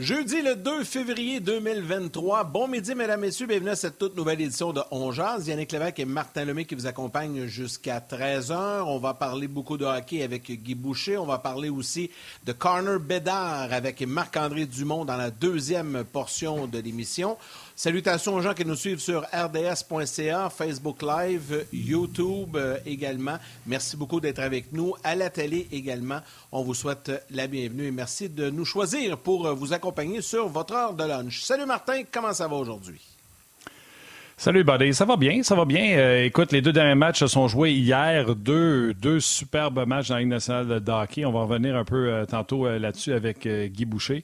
Jeudi le 2 février 2023. Bon midi, mesdames, messieurs. Bienvenue à cette toute nouvelle édition de On. Yannick Lévesque et Martin Lemay qui vous accompagnent jusqu'à 13h. On va parler beaucoup de hockey avec Guy Boucher. On va parler aussi de Corner Bédard avec Marc-André Dumont dans la deuxième portion de l'émission. Salutations aux gens qui nous suivent sur rds.ca, Facebook Live, YouTube euh, également. Merci beaucoup d'être avec nous. À la télé également, on vous souhaite la bienvenue et merci de nous choisir pour euh, vous accompagner sur votre heure de lunch. Salut Martin, comment ça va aujourd'hui? Salut Buddy, ça va bien, ça va bien. Euh, écoute, les deux derniers matchs se sont joués hier, deux, deux superbes matchs dans la Ligue nationale de hockey. On va revenir un peu tantôt là-dessus avec Guy Boucher.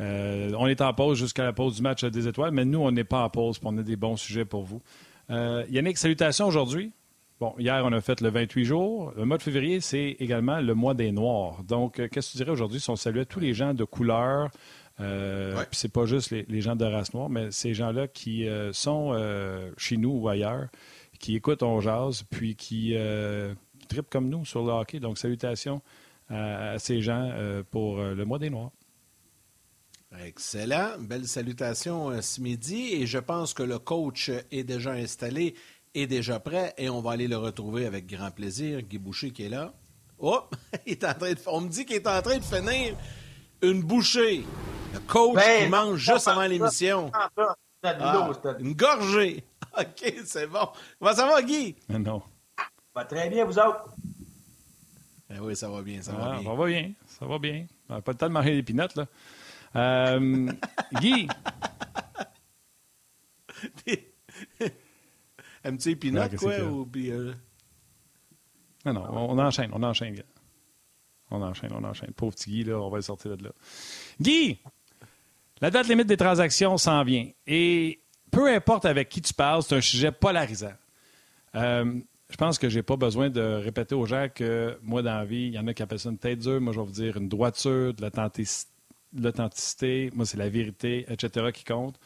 Euh, on est en pause jusqu'à la pause du match des étoiles, mais nous, on n'est pas en pause, on a des bons sujets pour vous. Euh, Yannick, salutations aujourd'hui. Bon, hier, on a fait le 28 jours. Le mois de février, c'est également le mois des Noirs. Donc, euh, qu'est-ce que tu dirais aujourd'hui si on saluait tous les gens de couleur? Euh, Puis c'est pas juste les, gens de race noire, mais ces gens-là qui sont chez nous ou ailleurs, qui écoutent On Jazz, puis qui, tripent comme nous sur le hockey. Donc, salutations à ces gens pour le mois des Noirs. Excellent. Belle salutation euh, ce midi. Et je pense que le coach est déjà installé, est déjà prêt. Et on va aller le retrouver avec grand plaisir. Guy Boucher qui est là. Oh, il est en train de... on me dit qu'il est en train de finir une bouchée. Le coach ben, qui mange juste avant l'émission. Ah, une gorgée. OK, c'est bon. Comment ça va, Guy? Non. Va très bien, vous autres? Ben oui, ça va bien, ça va ah, bien. Ça va bien, ça va bien. On n'a pas le temps de manger des pinottes, là. Euh, Guy. Un petit épinot, quoi? Ou, euh? Non, non, on, enchaîne, on enchaîne. On enchaîne, on enchaîne. Pauvre petit Guy, là, on va le sortir de là. Guy, la date limite des transactions s'en vient. Et peu importe avec qui tu parles, c'est un sujet polarisant. Euh, je pense que je n'ai pas besoin de répéter aux gens que moi, dans la vie, il y en a qui appellent ça une tête dure. Moi, je vais vous dire une droiture, de l'authenticité l'authenticité, moi, c'est la vérité, etc., qui compte.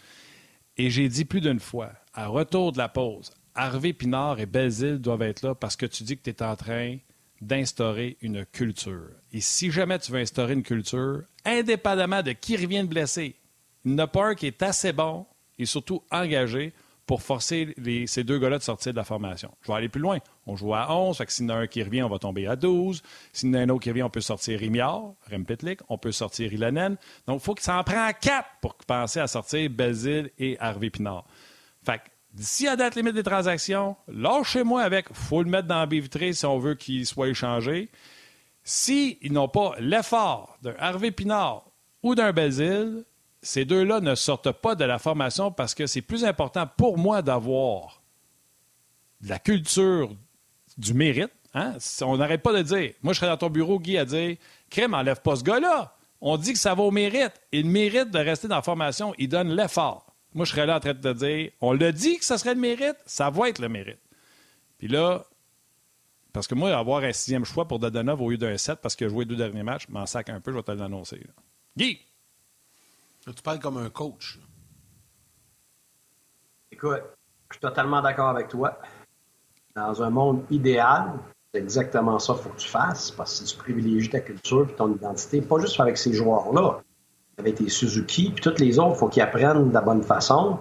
Et j'ai dit plus d'une fois, à retour de la pause, Harvey Pinard et Belzile doivent être là parce que tu dis que tu es en train d'instaurer une culture. Et si jamais tu veux instaurer une culture, indépendamment de qui revient de blesser, il n'y qui est assez bon et surtout engagé pour forcer ces deux gars-là de sortir de la formation. Je vais aller plus loin. On joue à 11, fait que s'il y en a un qui revient, on va tomber à 12. S'il y en a un autre qui revient, on peut sortir Rimiard, Rempitlik, on peut sortir Ilanen. Donc, il faut que ça en prenne quatre pour penser à sortir Belzile et Harvey Pinard. Fait que d'ici la date limite des transactions, lâchez-moi avec, faut le mettre dans la baie vitrée si on veut qu'il soit échangé. S'ils n'ont pas l'effort d'un Harvey Pinard ou d'un Belzile, ces deux-là ne sortent pas de la formation parce que c'est plus important pour moi d'avoir de la culture du mérite. Hein? On n'arrête pas de dire. Moi, je serais dans ton bureau, Guy, à dire Crème, enlève pas ce gars-là. On dit que ça va au mérite. Il mérite de rester dans la formation. Il donne l'effort. Moi, je serais là en train de te dire on l'a dit que ça serait le mérite, ça va être le mérite. Puis là, parce que moi, avoir un sixième choix pour Dadonov au lieu d'un 7 parce qu'il a joué deux derniers matchs, m'en sac un peu, je vais te l'annoncer. Guy! Tu parles comme un coach. Écoute, je suis totalement d'accord avec toi. Dans un monde idéal, c'est exactement ça qu'il faut que tu fasses, parce que tu privilégies ta culture et ton identité, pas juste avec ces joueurs-là, avec tes Suzuki, puis tous les autres, il faut qu'ils apprennent de la bonne façon.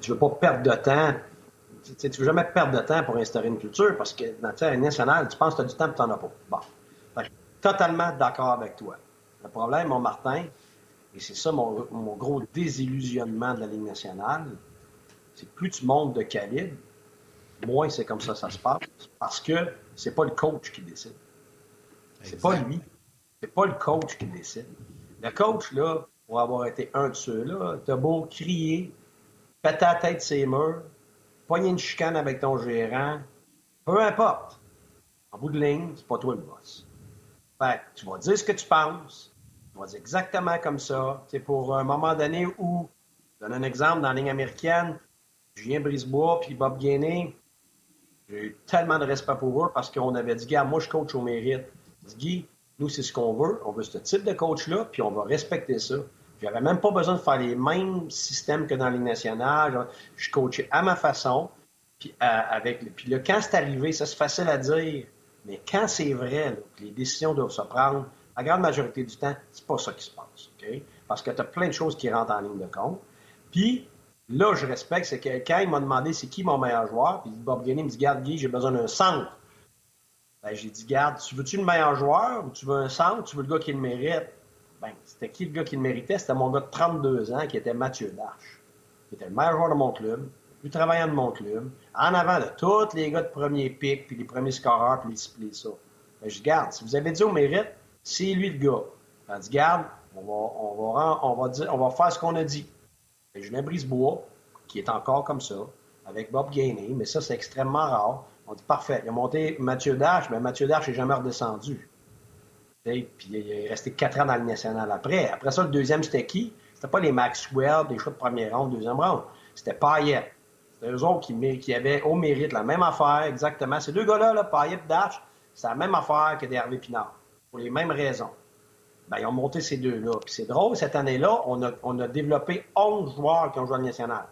tu ne veux pas perdre de temps. Tu ne veux jamais perdre de temps pour instaurer une culture, parce que dans la nationale, tu penses que tu as du temps et tu n'en as pas. Bon. totalement d'accord avec toi. Le problème, mon Martin, et c'est ça mon, gros désillusionnement de la Ligue nationale. C'est plus tu montes de calibre, moins c'est comme ça ça se passe. Parce que c'est pas le coach qui décide. C'est pas lui. C'est pas le coach qui décide. Le coach, là, pour avoir été un de ceux-là, t'as beau crier, péter la tête ses murs, poigner une chicane avec ton gérant, peu importe. En bout de ligne, c'est pas toi le boss. Fait tu vas dire ce que tu penses, on va dire exactement comme ça. C'est pour un moment donné où, je donne un exemple, dans la ligne américaine, Julien Brisebois puis Bob Gainé, j'ai eu tellement de respect pour eux parce qu'on avait dit, gars, moi je coach au mérite. Guy, nous c'est ce qu'on veut, on veut ce type de coach-là, puis on va respecter ça. J'avais même pas besoin de faire les mêmes systèmes que dans Ligue nationale. Je coachais à ma façon. Puis, euh, avec, puis là, quand c'est arrivé, ça c'est facile à dire, mais quand c'est vrai, les décisions doivent se prendre, la grande majorité du temps, c'est pas ça qui se passe. parce que tu as plein de choses qui rentrent en ligne de compte. Puis, là, je respecte, c'est que quand il m'a demandé c'est qui mon meilleur joueur, puis Bob Gainey me dit Garde, Guy, j'ai besoin d'un centre. Ben, j'ai dit Garde, tu veux-tu le meilleur joueur ou tu veux un centre, tu veux le gars qui le mérite? Ben, c'était qui le gars qui le méritait? C'était mon gars de 32 ans qui était Mathieu Darche, qui était le meilleur joueur de mon club, le plus travaillant de mon club, en avant de tous les gars de premier pic, puis les premiers scoreurs, puis les ciblés, ça. Ben, je garde, si vous avez dit au mérite, c'est lui le gars. Ben, dit, garde, on va, on va, on va, on faire ce qu'on a dit. Julien Brisebois, qui est encore comme ça, avec Bob Gainey, mais ça, c'est extrêmement rare. On dit parfait. Il a monté Mathieu Dash, mais Mathieu Dash n'est jamais redescendu. puis il est resté quatre ans dans le national après. Après ça, le deuxième, c'était qui? C'était pas les Maxwell, des choix de première ronde, deuxième ronde. C'était Payet. C'était eux autres qui, avaient au mérite la même affaire, exactement. Ces deux gars-là, là, Payet et Dash, c'est la même affaire que des Hervé Pinard, pour les mêmes raisons. Ben, ils ont monté ces deux-là. Puis c'est drôle, cette année-là, on a, développé 11 joueurs qui ont joué le national.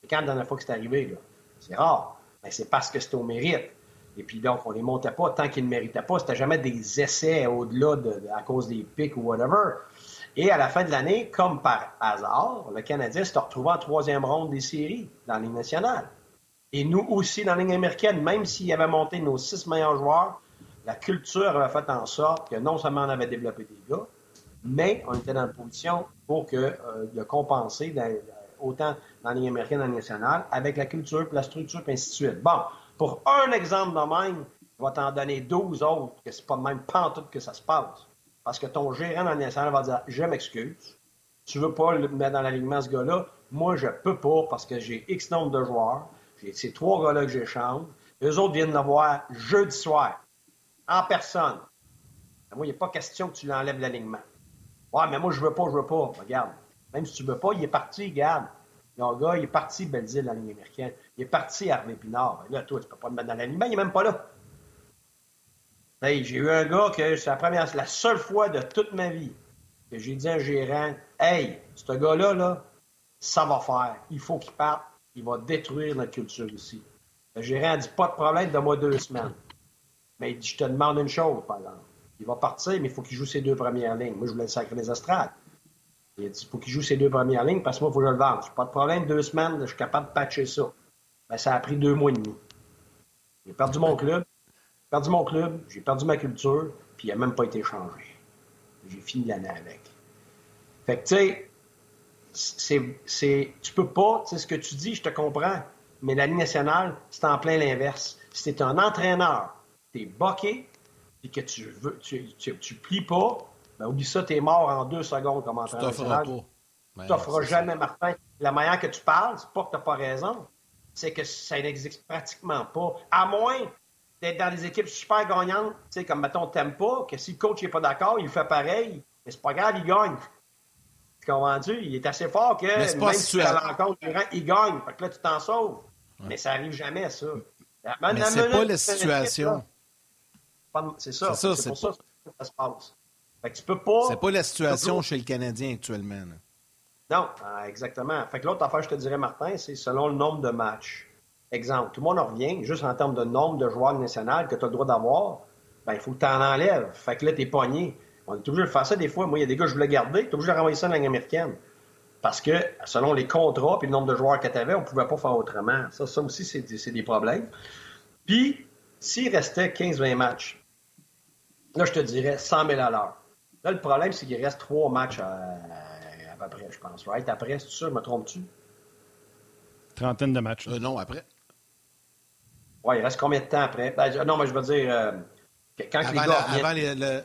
C'est quand la dernière fois que c'est arrivé, C'est rare. Ben, c'est parce que c'était au mérite. Et puis donc, on les montait pas tant qu'ils ne méritaient pas. C'était jamais des essais au-delà de, à cause des pics ou whatever. Et à la fin de l'année, comme par hasard, le Canadien s'est retrouvé en troisième ronde des séries dans la Ligue nationale. Et nous aussi dans la Ligue américaine, même s'il avait monté nos six meilleurs joueurs, la culture avait fait en sorte que non seulement on avait développé des gars, mais on était dans la position pour que, euh, de compenser autant dans la Ligue américaine, dans nationale, avec la culture, la structure, et ainsi de suite. Bon, pour un exemple de même, je vais t'en donner 12 autres, que c'est pas de même pantoute que ça se passe. Parce que ton gérant dans nationale va dire Je m'excuse, tu veux pas le mettre dans l'alignement ce gars-là, moi je peux pas parce que j'ai X nombre de joueurs, j'ai ces trois gars-là que j'échange, les autres viennent le voir jeudi soir, en personne. Moi, il a pas question que tu l'enlèves l'alignement. Ouais, mais moi, je veux pas, je veux pas. Regarde. Même si tu veux pas, il est parti, regarde. Le gars, il est parti Belzile la ligne américaine. Il est parti Harvey Pinard. Là, toi, tu peux pas le mettre dans l'alignement, il est même pas là. Hey, j'ai eu un gars que c'est la première, la seule fois de toute ma vie que j'ai dit à un gérant, hey, ce gars-là, là, ça va faire. Il faut qu'il parte. Il va détruire notre culture ici. Le gérant a dit, pas de problème, donne-moi deux semaines. Mais il dit, je te demande une chose, par exemple. Il va partir, mais il faut qu'il joue ses deux premières lignes. Moi, je voulais le sacrer les astrales. Il a dit, il faut qu'il joue ses deux premières lignes parce que moi, il faut que je le vende. Pas de problème, deux semaines, je suis capable de patcher ça. Ben, ça a pris deux mois et demi. J'ai perdu mon club, j'ai perdu mon club, j'ai perdu ma culture, puis il n'a même pas été changé. J'ai fini l'année avec. Fait que, tu sais, c'est, tu peux pas, tu sais, ce que tu dis, je te comprends, mais la Ligue nationale, c'est en plein l'inverse. Si un entraîneur, boqué, puis que tu veux, tu, tu, plies pas, ben oublie ça, tu es mort en deux secondes comme entraîneur. Tu t'offres. Tu t'offres jamais, Martin. La manière que tu parles, c'est pas que tu n'as pas raison, c'est que ça n'existe pratiquement pas. À moins d'être dans des équipes super gagnantes, tu sais, comme mettons pas, que si le coach n'est pas d'accord, il fait pareil, mais c'est pas grave, il gagne. Tu comprends-tu? Il est assez fort que même si tu la rencontre, il gagne. Fait que là, tu t'en sauves. Mais ça arrive jamais, ça. Mais c'est pas la situation. C'est ça. C'est pour ça que ça se passe. Fait que tu peux pas. C'est pas la situation chez le Canadien actuellement. Non, ah, exactement. Fait que l'autre affaire, je te dirais, Martin, c'est selon le nombre de matchs. Exemple, tout le monde en revient, juste en termes de nombre de joueurs nationaux que tu as le droit d'avoir, ben, il faut que tu en enlèves. Fait que là, tu es pogné. On est obligé de faire ça des fois. Moi, il y a des gars, je voulais garder, tu es obligé de renvoyer ça dans la américaine. Parce que selon les contrats et le nombre de joueurs que tu avais, on ne pouvait pas faire autrement. Ça, ça aussi, c'est des problèmes. Puis, s'il restait 15-20 matchs, là, je te dirais 100 000 à l'heure. Là, le problème, c'est qu'il reste trois matchs à, à, peu près, je pense. Right? Après, c'est sûr, me trompes-tu? Trentaine de matchs. Euh, non, après. Oui, il reste combien de temps après? Ben, non, mais je veux dire, euh, quand avant les gars. avant les,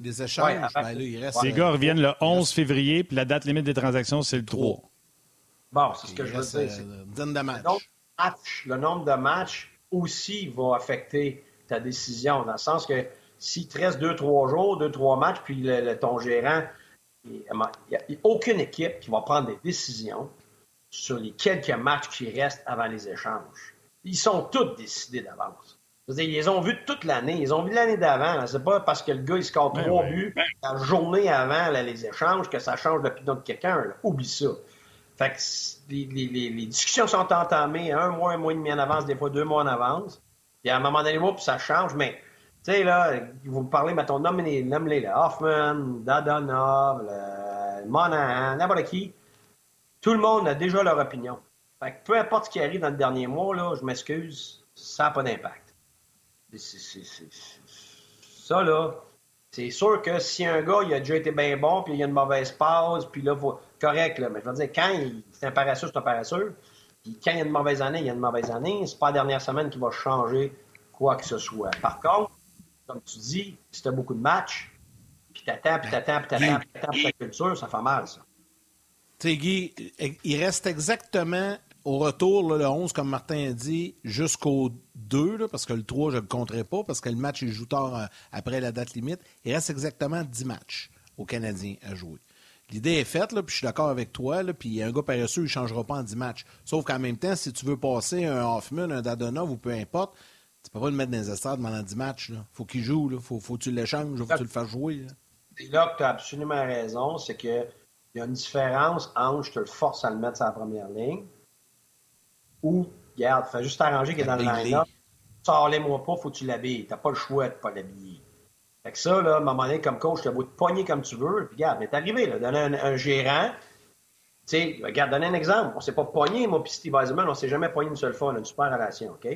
les, échanges, ben, là, il reste. Les gars reviennent le 11 février, puis la date limite des transactions, c'est le 3. Bon, c'est ce que je veux dire. Euh, de matchs. le nombre de matchs aussi va affecter ta décision, dans le sens que s'il te reste deux, trois jours, deux, trois matchs, puis le, ton gérant, il n'y a, aucune équipe qui va prendre des décisions sur les quelques matchs qui restent avant les échanges. Ils sont tous décidés d'avance. Ils les ont vus toute l'année. Ils ont vu l'année d'avant. C'est pas parce que le gars il score ben trois buts la journée avant les échanges que ça change l'opinion de quelqu'un. Oublie ça. Fait que les, discussions sont entamées un mois, un mois et demi en avance, des fois deux mois en avance. Puis à un moment donné, ça change, mais tu sais, là, vous me parlez, mettons, nommez-les, là, Hoffman, Dadonov, Monahan, n'importe qui, tout le monde a déjà leur opinion. Fait que peu importe ce qui arrive dans le dernier mois, là, je m'excuse, ça n'a pas d'impact. Ça, là, c'est sûr que si un gars, il a déjà été bien bon, puis il y a une mauvaise pause, puis là, faut... correct, là, mais je veux dire, quand il... c'est un paresseux, c'est un paresseux. Puis quand il y a une mauvaise année, il y a une mauvaise année. C'est pas la dernière semaine qui va changer quoi que ce soit. Par contre, comme tu dis, si tu as beaucoup de matchs, puis t'attends, puis t'attends, puis t'attends, puis t'attends pour ta culture, ça fait mal, ça. Tu Guy, il reste exactement au retour, le 11, comme Martin a dit, jusqu'au 2, parce que le 3, je ne le compterai pas, parce que le match, il joue tard euh, après la date limite. Il reste exactement 10 matchs aux Canadiens à jouer. L'idée est faite, là, puis je suis d'accord avec toi, là, puis un gars paresseux, il ne changera pas en 10 matchs. Sauf qu'en même temps, si tu veux passer un Hoffman, un Dadonov ou peu importe, tu peux pas le mettre dans les estrades pendant 10 matchs. Il faut qu'il joue, il faut, faut que tu l'échanges, faut que tu le fasses jouer. C'est là que tu as absolument raison, c'est qu'il y a une différence entre je te le force à le mettre sur la première ligne ou, regarde, fais juste arranger qu'il est dans le line-up. Sors-les-moi pas, faut que tu l'habilles. T'as pas le choix de pas l'habiller. Fait que ça, là, à un moment donné, comme coach, t'as beau te pogner comme tu veux. Puis, regarde, mais arrivé, là, donner un, gérant. Tu sais, regarde, donner un exemple. On s'est pas pogné, moi puis Steve Eisenman, on s'est jamais pogné une seule fois. On a une super relation, OK?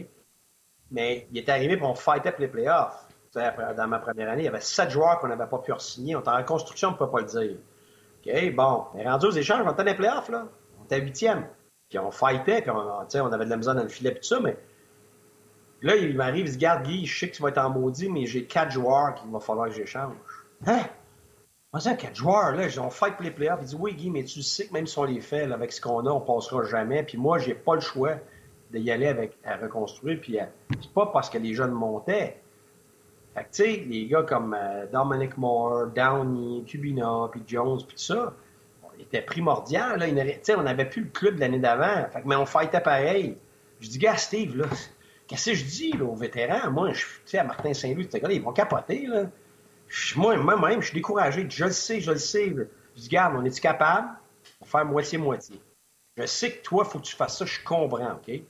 Mais il est arrivé, puis on fightait pour les playoffs. dans ma première année, il y avait sept joueurs qu'on n'avait pas pu signer. On était en reconstruction, on ne peut pas le dire. OK, bon. Mais rendu aux échanges, on était dans les playoffs, là. On était huitième. Puis on fightait, puis on, on avait de la misère dans le filet, tout ça, mais là, il m'arrive, il se garde, Guy, je sais que tu vas être en maudit, mais j'ai quatre joueurs qu'il va falloir que j'échange. Hein? Moi, ça, quatre joueurs, là, on fight pour les playoffs. Il dit, oui, Guy, mais tu sais que même si on les fait, avec ce qu'on a, on passera jamais. Puis moi, j'ai pas le choix d'y aller avec, à reconstruire. Puis c'est pas parce que les jeunes montaient. Fait que, tu sais, les gars comme euh, Dominic Moore, Downey, Cubina, puis Jones, puis tout ça, était primordial. Là. on n'avait plus le club l'année d'avant. mais on fightait pareil. Je dis, gars, Steve, là, qu'est-ce que je dis là, aux vétérans? Moi, je sais, à Martin Saint-Louis, ils vont capoter. Là. moi, moi-même, je suis découragé. Je le sais, je le sais. Je dis, garde, on est-tu capable? De faire moitié-moitié? Je sais que toi, il faut que tu fasses ça. Je comprends, OK?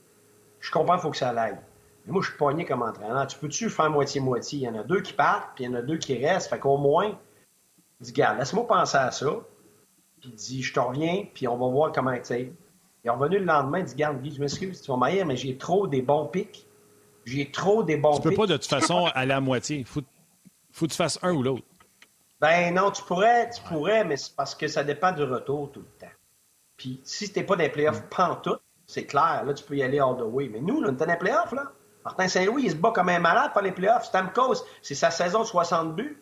Je comprends, il faut que ça aille. Mais moi, je suis pogné comme entraîneur. Tu peux-tu faire moitié-moitié? Il y en a deux qui partent, puis il y en a deux qui restent. Fait qu'au moins, je dis, garde, laisse-moi penser à ça puis il dit Je te reviens, puis on va voir comment tu sais. Il est revenu le lendemain, il dit Garde, Guy, je m'excuse, tu vas m'aïr, mais j'ai trop des bons pics. J'ai trop des bons pics. Tu peux pas de toute façon aller à moitié. Faut, faut que tu fasses un ou l'autre. Ben non, tu pourrais, tu pourrais, mais c'est parce que ça dépend du retour tout le temps. Puis si t'es pas dans les playoffs mm. pantoute, c'est clair, là, tu peux y aller all the way. Mais nous, là, on est dans les playoffs, là. Martin Saint-Louis, il se bat comme un malade pour les playoffs. Stamkos, c'est sa saison de 60 buts.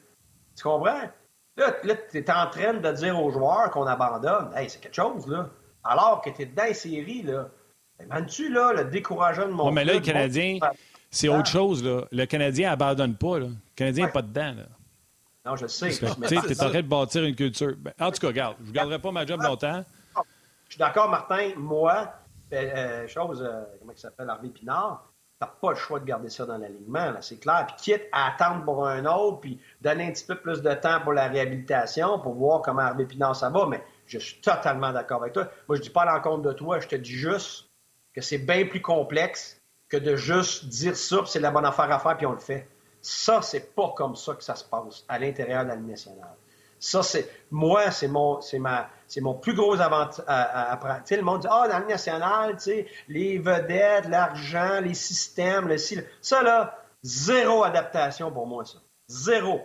Tu comprends? Là, tu es en train de dire aux joueurs qu'on abandonne. Hey, c'est quelque chose, là. Alors que tu es dans les séries, là. Imagines-tu, là, le décourageant de mon. Non, mais là, le Canadien, c'est autre chose, là. Le Canadien abandonne pas, là. Le Canadien n'est pas dedans, là. Non, je sais. Tu sais, tu es en train de bâtir une culture. Ben, en tout cas, regarde, je ne garderai pas ma job longtemps. Je suis d'accord, Martin. Moi, euh, euh chose, euh, comment il s'appelle, Harvey Pinard, n'as pas le choix de garder ça dans l'alignement, c'est clair. Puis quitte à attendre pour un autre, puis donner un petit peu plus de temps pour la réhabilitation, pour voir comment Hervé Pinard ça va, mais je suis totalement d'accord avec toi. Moi, je dis pas à l'encontre de toi, je te dis juste que c'est bien plus complexe que de juste dire ça, c'est la bonne affaire à faire, puis on le fait. Ça, c'est pas comme ça que ça se passe à l'intérieur de la Ligue. Ça, c'est moi, c'est mon, c'est ma, c'est mon plus gros avantage. Tu sais, le monde dit, ah, oh, dans le tu sais, les vedettes, l'argent, les systèmes, le Ça, là, zéro adaptation pour moi, ça. Zéro.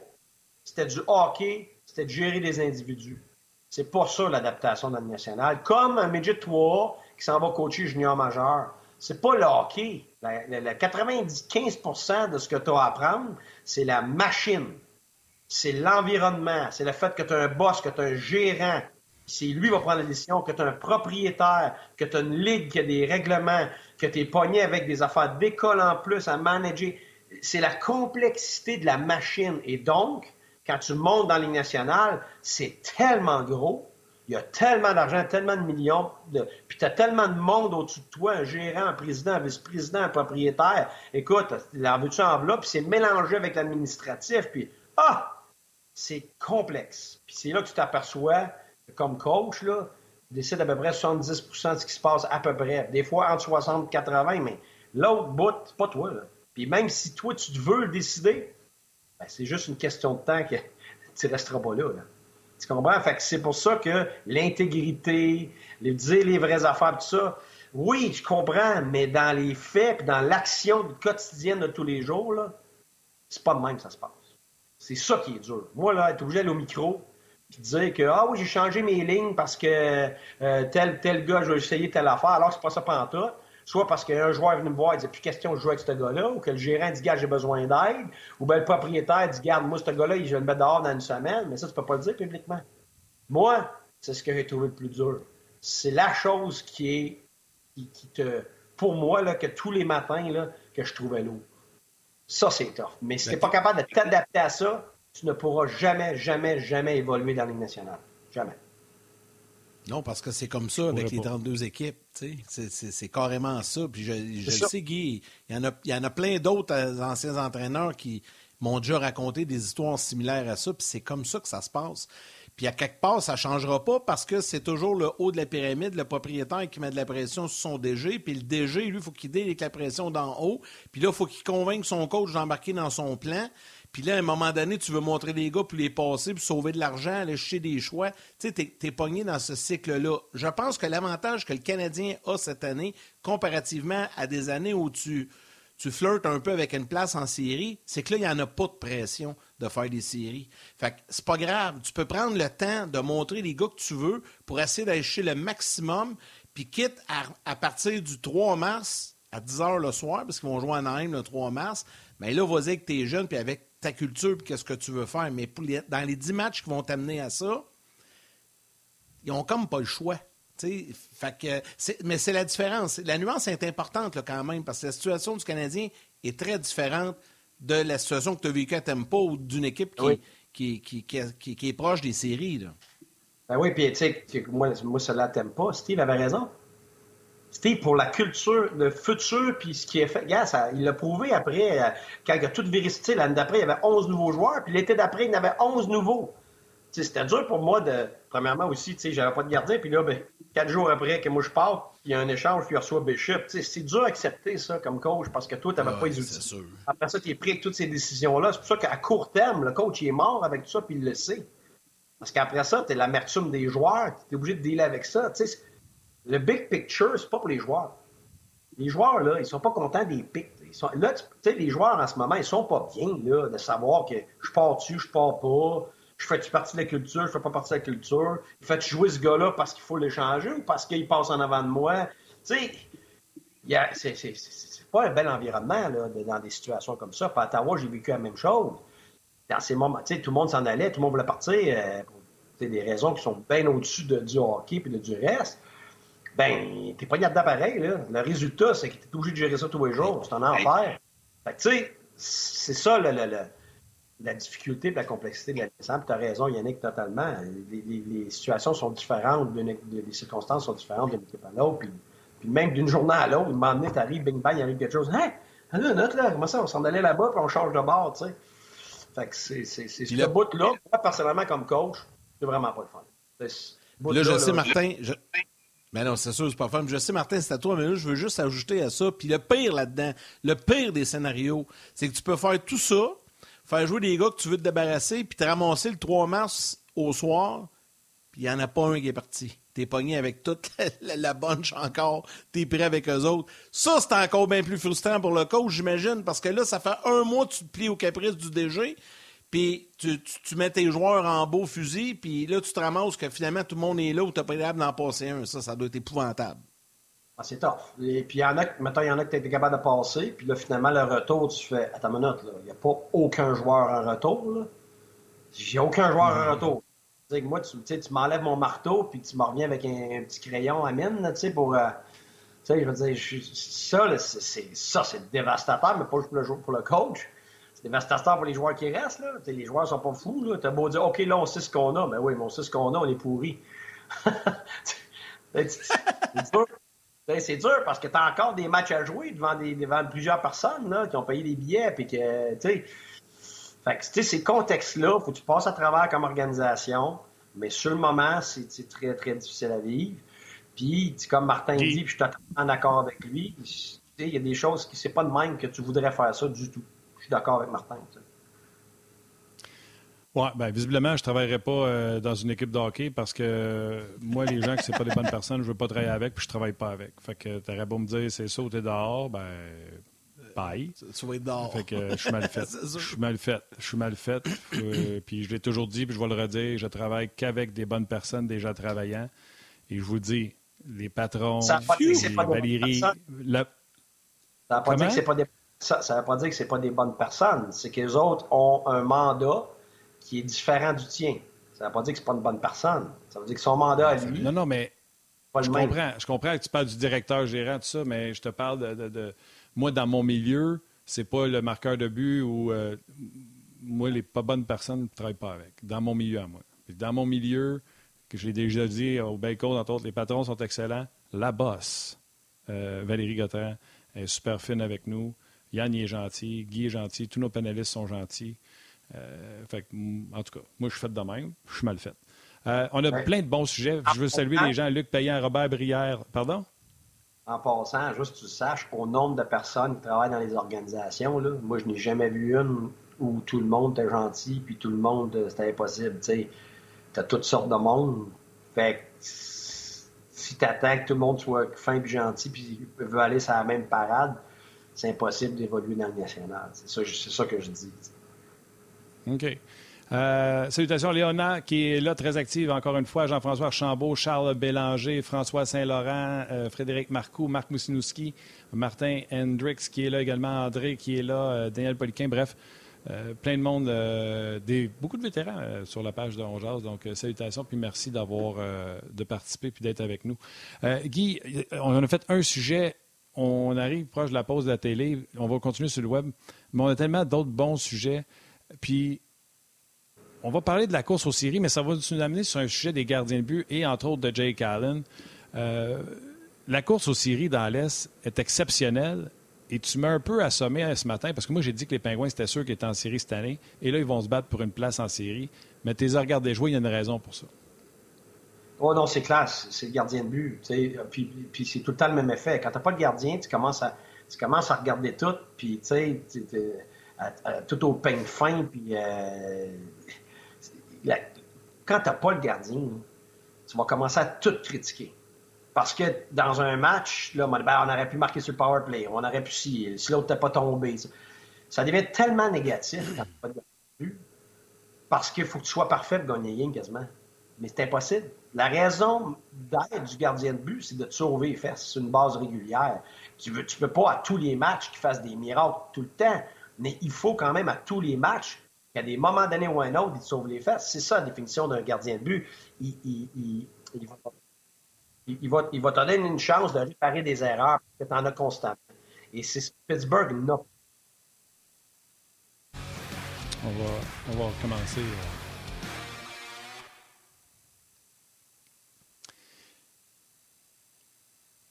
C'était du hockey, c'était de gérer des individus. C'est pas ça l'adaptation dans le national. Comme un midget 3 qui s'en va coacher junior majeur. C'est pas le hockey. Le 95% de ce que tu as à apprendre, c'est la machine c'est l'environnement, c'est le fait que tu as un boss, que tu as un gérant, c'est lui qui va prendre la décision, que tu as un propriétaire, que tu as une ligue, qui a des règlements, que tu es pogné avec des affaires d'école en plus à manager. C'est la complexité de la machine. Et donc, quand tu montes dans la Ligue nationale, c'est tellement gros, il y a tellement d'argent, tellement de millions, puis tu tellement de monde au-dessus de toi, un gérant, un président, un vice-président, un propriétaire. Écoute, la veux-tu en puis c'est mélangé avec l'administratif, puis ah, c'est complexe. Puis c'est là que tu t'aperçois, comme coach, là, tu décides à peu près 70% de ce qui se passe à peu près. Des fois entre 60 et 80, mais l'autre bout, c'est pas toi. Là. Puis même si toi, tu veux décider, ben, c'est juste une question de temps que tu resteras pas là. Tu comprends? Fait que c'est pour ça que l'intégrité, les dire les vraies affaires, tout ça, oui, je comprends, mais dans les faits, puis dans l'action quotidienne de tous les jours, là, c'est pas de même que ça se passe. C'est ça qui est dur. Moi, là, être obligé d'aller au micro, puis dire que, ah oui, j'ai changé mes lignes parce que euh, tel, tel gars, je vais essayer telle affaire, alors que c'est pas ça pendant tout. Soit parce qu'un joueur est venu me voir et dit plus question de jouer avec ce gars-là, ou que le gérant dit, gars, j'ai besoin d'aide, ou bien le propriétaire dit, garde, moi, ce gars-là, je vais le mettre dehors dans une semaine, mais ça, tu peux pas le dire publiquement. Moi, c'est ce que j'ai trouvé le plus dur. C'est la chose qui est, qui, te, pour moi, là, que tous les matins, là, que je trouvais lourd. Ça, c'est tough. Mais si tu n'es pas capable de t'adapter à ça, tu ne pourras jamais, jamais, jamais évoluer dans la Ligue nationale. Jamais. Non, parce que c'est comme ça avec les 32 équipes. C'est carrément ça. Puis je, je le sais, Guy, il y en a, il y en a plein d'autres euh, anciens entraîneurs qui m'ont déjà raconté des histoires similaires à ça. Puis c'est comme ça que ça se passe. Puis à quelque part, ça ne changera pas parce que c'est toujours le haut de la pyramide, le propriétaire qui met de la pression sur son DG. Puis le DG, lui, il faut qu'il avec la pression d'en haut. Puis là, il faut qu'il convainque son coach d'embarquer dans son plan. Puis là, à un moment donné, tu veux montrer les gars, puis les passer, puis sauver de l'argent, aller chercher des choix. Tu sais, t'es, es pogné dans ce cycle-là. Je pense que l'avantage que le Canadien a cette année, comparativement à des années où tu, tu flirtes un peu avec une place en série, c'est que là, il n'y en a pas de pression de faire des séries. Fait que c'est pas grave. Tu peux prendre le temps de montrer les gars que tu veux pour essayer d'aller chercher le maximum, puis quitte à, partir du 3 mars à 10 h le soir, parce qu'ils vont jouer à Naïm le 3 mars, mais là, vas-y avec tes jeunes, puis avec ta culture et qu'est-ce que tu veux faire. Mais dans les dix matchs qui vont t'amener à ça, ils n'ont comme pas le choix. Fait que, mais c'est la différence. La nuance est importante là, quand même, parce que la situation du Canadien est très différente de la situation que tu as vécue à Tempo ou d'une équipe qui, qui, qui, est proche des séries. Là. Ben oui, puis tu sais, moi, moi, cela t'aime pas. Steve avait raison. C'était pour la culture, le futur, puis ce qui est fait. Regarde, ça, il l'a prouvé après, euh, quand il a tout vérifié. L'année d'après, il y avait 11 nouveaux joueurs, puis l'été d'après, il y en avait 11 nouveaux. C'était dur pour moi de. Premièrement aussi, tu sais, j'avais pas de gardien, puis là, ben, quatre jours après que moi je pars, il y a un échange, puis il reçoit Bishop. C'est dur à accepter ça comme coach parce que toi, tu n'avais pas les outils. Sûr. Après ça, tu es pris avec toutes ces décisions-là. C'est pour ça qu'à court terme, le coach il est mort avec tout ça, puis il le sait. Parce qu'après ça, tu es l'amertume des joueurs, tu es obligé de dealer avec ça. Le big picture, c'est pas pour les joueurs. Les joueurs, là, ils sont pas contents des pics. là, tu sais, les joueurs, en ce moment, ils sont pas bien, là, de savoir que je pars dessus, je pars pas, je fais-tu partie de la culture, je fais pas partie de la culture, fais-tu jouer ce gars-là parce qu'il faut l'échanger ou parce qu'il passe en avant de moi? Tu sais, c'est pas un bel environnement, là, dans des situations comme ça. Puis à Ottawa, j'ai vécu la même chose. Dans ces moments, tu sais, tout le monde s'en allait, tout le monde voulait partir, euh, pour des raisons qui sont bien au-dessus de, du hockey et du reste ben, t'es pas là-dedans pareil, là. Le résultat, c'est que t'es obligé de gérer ça tous les jours. C'est un enfer. Fait que, tu sais, c'est ça, la difficulté et la complexité de la descente. Tu as raison, Yannick, totalement. Les, situations sont différentes, les circonstances sont différentes d'une équipe à l'autre. Puis, même d'une journée à l'autre, un moment donné, t'arrives, bing bang, il arrive quelque chose. Hein? Là, note, là, comment ça, on s'en allait là-bas, puis on change de bord, tu sais. Fait que c'est ce le... bout-là, moi, personnellement, comme coach, c'est vraiment pas le fun. Là, je sais, Martin, mais non, c'est sûr, c'est pas fun. Je sais, Martin, c'est à toi, mais là, je veux juste ajouter à ça. Puis le pire là-dedans, le pire des scénarios, c'est que tu peux faire tout ça, faire jouer des gars que tu veux te débarrasser, puis te ramasser le 3 mars au soir, puis il n'y en a pas un qui est parti. T'es pogné avec toute la, la, bunch encore, t'es prêt avec eux autres. Ça, c'est encore bien plus frustrant pour le coach, j'imagine, parce que là, ça fait un mois que tu te plies au caprice du DG, puis tu, mets tes joueurs en beau fusil, puis là, tu te ramasses que finalement, tout le monde est là ou tu n'as pas capable d'en passer un. Ça, ça doit être épouvantable. Ah, c'est tough. Et puis, il y en a, maintenant, il y en a que tu été capable de passer, puis là, finalement, le retour, tu fais, attends une minute, il n'y a pas aucun joueur en retour. J'ai aucun joueur en retour. Tu moi, tu, tu m'enlèves mon marteau, puis tu me reviens avec un, petit crayon à mine, tu sais, pour. Euh, tu sais, je veux dire, ça, c'est, ça, c'est dévastateur, mais pas juste pour le, pour le coach c'est dévastateur pour les joueurs qui restent. Là. les joueurs sont pas fous. Tu as beau dire, OK, là, on sait ce qu'on a. Mais ben oui, mais on sait ce qu'on a, on est pourri. c'est dur. Ben, c'est dur parce que tu as encore des matchs à jouer devant, des, devant plusieurs personnes là, qui ont payé des billets. Puis que, fait que, ces contextes-là, il faut que tu passes à travers comme organisation. Mais sur le moment, c'est très, très difficile à vivre. Puis, comme Martin dit, puis je suis totalement en accord avec lui, il y a des choses qui, c'est pas de même que tu voudrais faire ça du tout suis d'accord avec Martin. Oui, bien, visiblement, je ne travaillerai pas euh, dans une équipe de hockey parce que euh, moi, les gens qui ne sont pas des bonnes personnes, je ne veux pas travailler avec puis je ne travaille pas avec. Fait que tu aurais beau me dire c'est ça ou t'es dehors, ben bye. Tu vas être dehors. Fait que euh, je suis mal fait. Je suis mal fait. Je suis mal fait. puis je l'ai toujours dit, puis je vais le redire, je travaille qu'avec des bonnes personnes déjà travaillant. Et je vous dis, les patrons, ça les Valérie, la... Ça ne veut pas dire que c'est pas des ça ne veut pas dire que ce pas des bonnes personnes. C'est que les autres ont un mandat qui est différent du tien. Ça ne veut pas dire que ce pas une bonne personne. Ça veut dire que son mandat à lui. Non, non, mais je comprends, je comprends que tu parles du directeur gérant, tout ça, mais je te parle de. Moi, dans mon milieu, c'est pas le marqueur de but ou. Euh, moi, les pas bonnes personnes ne travaillent pas avec. Dans mon milieu à moi. dans mon milieu, que je l'ai déjà dit au Bacon, entre autres, les patrons sont excellents. La bosse, euh, Valérie Gautran, est super fine avec nous. Yann est gentil, Guy est gentil, tous nos panélistes sont gentils. Euh, en tout cas, moi, je suis fait de même. Je suis mal fait. Euh, on a plein de bons sujets. Je veux saluer les gens. Luc Payan, Robert Brière. Pardon? En passant, juste que tu saches, au nombre de personnes qui travaillent dans les organisations, là, moi, je n'ai jamais vu une où tout le monde était gentil, puis tout le monde, euh, c'était impossible. Tu as toutes sortes de monde. Fait si tu attends que tout le monde soit fin et gentil, puis veut aller sur la même parade, c'est impossible d'évoluer dans le national. C'est ça, que je dis. OK. Euh, salutations Léona, qui est là très active encore une fois. Jean-François Chambault, Charles Bélanger, François Saint-Laurent, euh, Frédéric Marcoux, Marc Moussinowski, Martin Hendricks qui est là également, André qui est là, euh, Daniel Poliquin, bref. plein de monde, beaucoup de vétérans sur la page de Ongeaz. Donc, salutations, puis merci d'avoir de participer puis d'être avec nous. Guy, on a fait un sujet on arrive proche de la pause de la télé, on va continuer sur le web, mais on a tellement d'autres bons sujets. Puis, on va parler de la course aux séries, mais ça va nous amener sur un sujet des gardiens de but et entre autres de Jake Allen. Euh, la course aux séries dans l'Est est exceptionnelle et tu m'as un peu assommé ce matin parce que moi j'ai dit que les Pingouins c'était sûr qu'ils étaient en série cette année et là ils vont se battre pour une place en série. Mais tes regardé jouer, il y a une raison pour ça. Oh non, c'est classe, c'est le gardien de but. Puis, puis c'est tout le temps le même effet. Quand tu n'as pas de gardien, tu commences à, tu commences à regarder tout, puis tu sais, tout au peigne fin, puis euh, quand tu n'as pas le gardien, tu vas commencer à tout critiquer. Parce que dans un match, là, ben, on aurait pu marquer sur le power play, on aurait pu si, si l'autre n'était pas tombé. Ça devient tellement négatif quand tu pas de gardien parce qu'il faut que tu sois parfait pour gagner quasiment. Mais c'est impossible. La raison d'être du gardien de but, c'est de te sauver les fesses sur une base régulière. Tu ne tu peux pas à tous les matchs qu'il fasse des miracles tout le temps, mais il faut quand même à tous les matchs qu'à des moments donnés ou un autre, il te sauve les fesses. C'est ça la définition d'un gardien de but. Il, il, il, va, il, va, te donner une chance de réparer des erreurs que tu en as constamment. Et c'est Pittsburgh non. On va, on va commencer.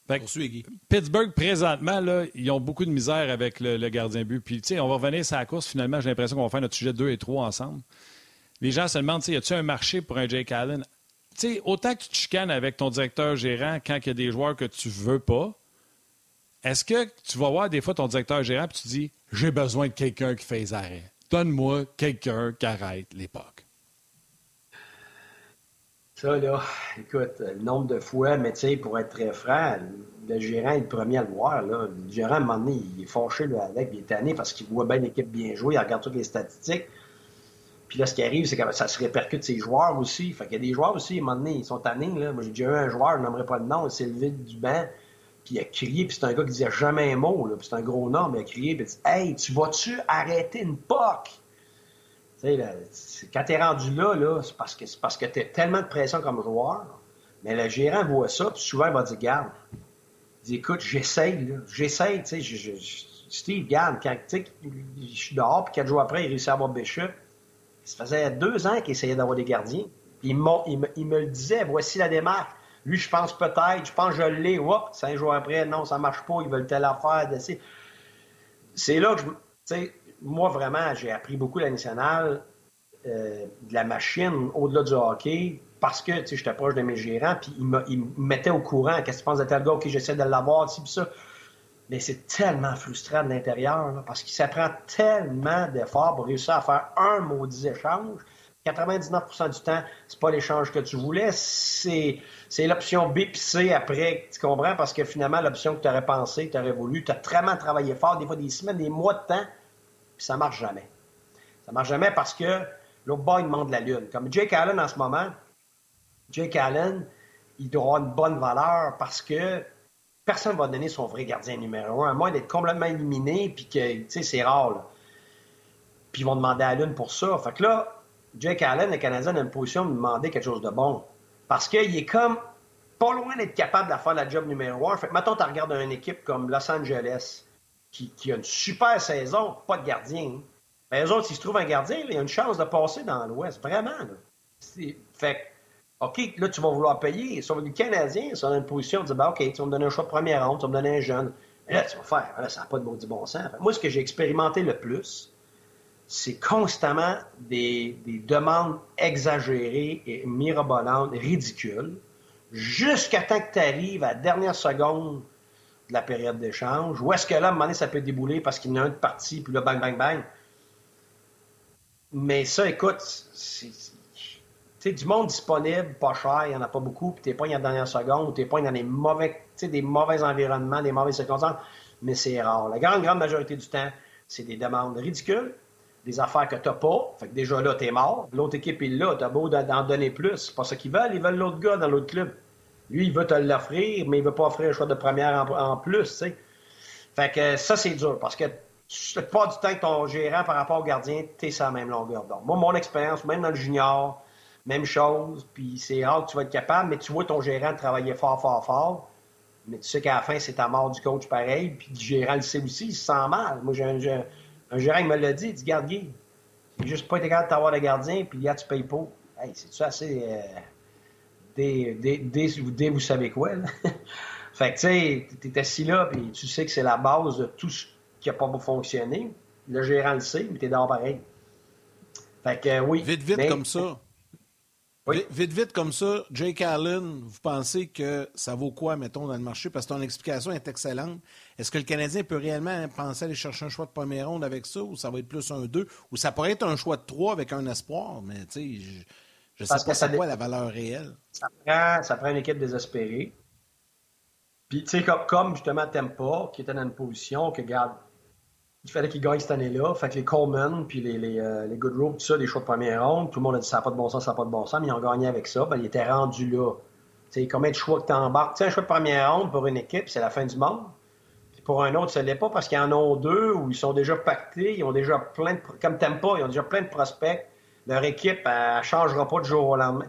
Pittsburgh, présentement, là, ils ont beaucoup de misère avec le, gardien but. Puis, tu sais, on va revenir sur la course. Finalement, j'ai l'impression qu'on va faire notre sujet 2 et 3 ensemble. Les gens se demandent, y a-t-il un marché pour un Jake Allen? Tu sais, autant que tu te chicanes avec ton directeur gérant quand il y a des joueurs que tu veux pas, est-ce que tu vas voir des fois ton directeur gérant et tu dis, j'ai besoin de quelqu'un qui fait les arrêts. Donne-moi quelqu'un qui arrête l'époque. Ça, là, écoute, le nombre de fois, mais tu pour être très franc, le gérant est le premier à le voir. Là. Le gérant, à un moment donné, il est fâché là, avec, il est tanné parce qu'il voit bien l'équipe bien jouer, il regarde toutes les statistiques. Puis là, ce qui arrive, c'est que ça se répercute ses joueurs aussi. Fait qu'il y a des joueurs aussi, à un moment donné, ils sont tannés. Là. Moi, j'ai déjà eu un joueur, je n'aimerais pas le nom, il s'est levé du puis il a crié, puis c'est un gars qui disait jamais un mot, là, puis c'est un gros nom, mais il a crié, puis il dit Hey, tu vas-tu arrêter une POC quand tu es rendu là, là c'est parce que c'est parce que tu as tellement de pression comme joueur. Mais le gérant voit ça, puis souvent il va dire Garde, il dit Écoute, j'essaye, j'essaye, tu sais, Steve, garde, quand je suis dehors, puis quatre jours après, il réussit à avoir Bishop. Ça faisait deux ans qu'il essayait d'avoir des gardiens. Puis il, me, me, le disait voici la démarche. Lui, je pense peut-être, je pense que je l'ai. Oups, cinq jours après, non, ça marche pas, ils veulent telle affaire. C'est là que je. Tu sais, moi, vraiment, j'ai appris beaucoup la nationale, euh, de la machine au-delà du hockey, parce que j'étais proche de mes gérants, puis ils me, mettaient au courant. Qu'est-ce que tu penses de tel gars? OK, j'essaie de l'avoir, puis ça? Mais c'est tellement frustrant de l'intérieur, parce qu'il s'apprend tellement d'efforts pour réussir à faire un maudit échange. 99% du temps, c'est pas l'échange que tu voulais, c'est, l'option B puis C après, tu comprends? Parce que finalement, l'option que tu aurais pensé, que tu aurais voulu, tu as vraiment travaillé fort, des fois des semaines, des mois de temps, puis ça marche jamais. Ça marche jamais parce que l'autre bas, il demande la lune. Comme Jake Allen en ce moment, Jake Allen, il doit une bonne valeur parce que personne ne va donner son vrai gardien numéro un, à moins d'être complètement éliminé, puis que, tu sais, c'est rare, Puis ils vont demander à la lune pour ça. Fait que là, Jake Allen, le Canadien, a une position de demander quelque chose de bon. Parce qu'il est comme pas loin d'être capable de faire la job numéro un. Fait que, mettons, tu regardes une équipe comme Los Angeles, qui, a une super saison, pas de gardien. Mais eux autres, s'ils se trouvent un gardien, il y a une chance de passer dans l'Ouest. Vraiment. Fait OK, là, tu vas vouloir payer. Sauf que le Canadien, ils sont dans une position de dire, ben, OK, tu vas me donner un choix de première ronde, tu vas me donner un jeune. là, tu vas faire. Là, ça n'a pas de bon sens. moi, ce que j'ai expérimenté le plus, c'est constamment des, demandes exagérées et mirobolantes, ridicules, jusqu'à temps que tu arrives à la dernière seconde de la période d'échange, où est-ce que là, à un moment donné, ça peut débouler parce qu'il y en a un de parti, puis là, bang, bang, bang? Mais ça, écoute, c'est du monde disponible, pas cher, il n'y en a pas beaucoup, puis t'es pas dans la dernière seconde, ou t'es pas dans des mauvais, des mauvais environnements, des mauvaises circonstances, mais c'est rare. La grande, grande majorité du temps, c'est des demandes ridicules, des affaires que tu n'as pas. Fait que déjà là, tu es mort. L'autre équipe est là. Tu as beau d'en donner plus. C'est pas ça qu'ils veulent. Ils veulent l'autre gars dans l'autre club. Lui, il veut te l'offrir, mais il veut pas offrir un choix de première en, plus. Fait que ça, c'est dur parce que pas du temps que ton gérant par rapport au gardien, tu es sur la même longueur Donc, Moi, mon expérience, même dans le junior, même chose. Puis c'est rare que tu vas être capable, mais tu vois ton gérant travailler fort, fort, fort. Mais tu sais qu'à la fin, c'est ta mort du coach pareil. Puis le gérant le sait aussi, il se sent mal. Moi, j'ai un, gérant me l'a dit, il dit Garde, Guy, c'est juste pas été capable de t'avoir de gardien, puis là, tu payes pas. Hey, c'est-tu assez. Euh, des, vous savez quoi, là? fait que, tu sais, t'es assis là, puis tu sais que c'est la base de tout ce qui n'a pas fonctionné. Le gérant le sait, mais t'es dehors pareil. Fait que, oui. Vite, vite comme ça. Vite, vite comme ça, Jake Allen, vous pensez que ça vaut quoi, mettons, dans le marché? Parce que ton explication est excellente. Est-ce que le Canadien peut réellement penser aller chercher un choix de première ronde avec ça, ou ça va être plus un 2, ou ça pourrait être un choix de 3 avec un espoir, mais tu sais, je ne sais pas c'est quoi la valeur réelle. Ça prend, ça prend une équipe désespérée. Puis, tu sais, comme, comme justement Tempa, qui était dans une position que, il fallait qu'ils gagnent cette année-là. Fait que les Coleman, puis les, les, euh, les Goodrow, tout ça, des choix de première ronde, tout le monde a dit ça n'a pas de bon sens, ça n'a pas de bon sens, mais ils ont gagné avec ça. Ben, ils étaient rendus là. Tu sais, combien de choix que tu embarques? Tu sais, un choix de première ronde pour une équipe, c'est la fin du monde. Puis pour un autre, ce n'est pas parce qu'ils en ont deux ou ils sont déjà pactés, ils ont déjà plein de. Comme pas, ils ont déjà plein de prospects. Leur équipe, ne changera pas de jour au lendemain.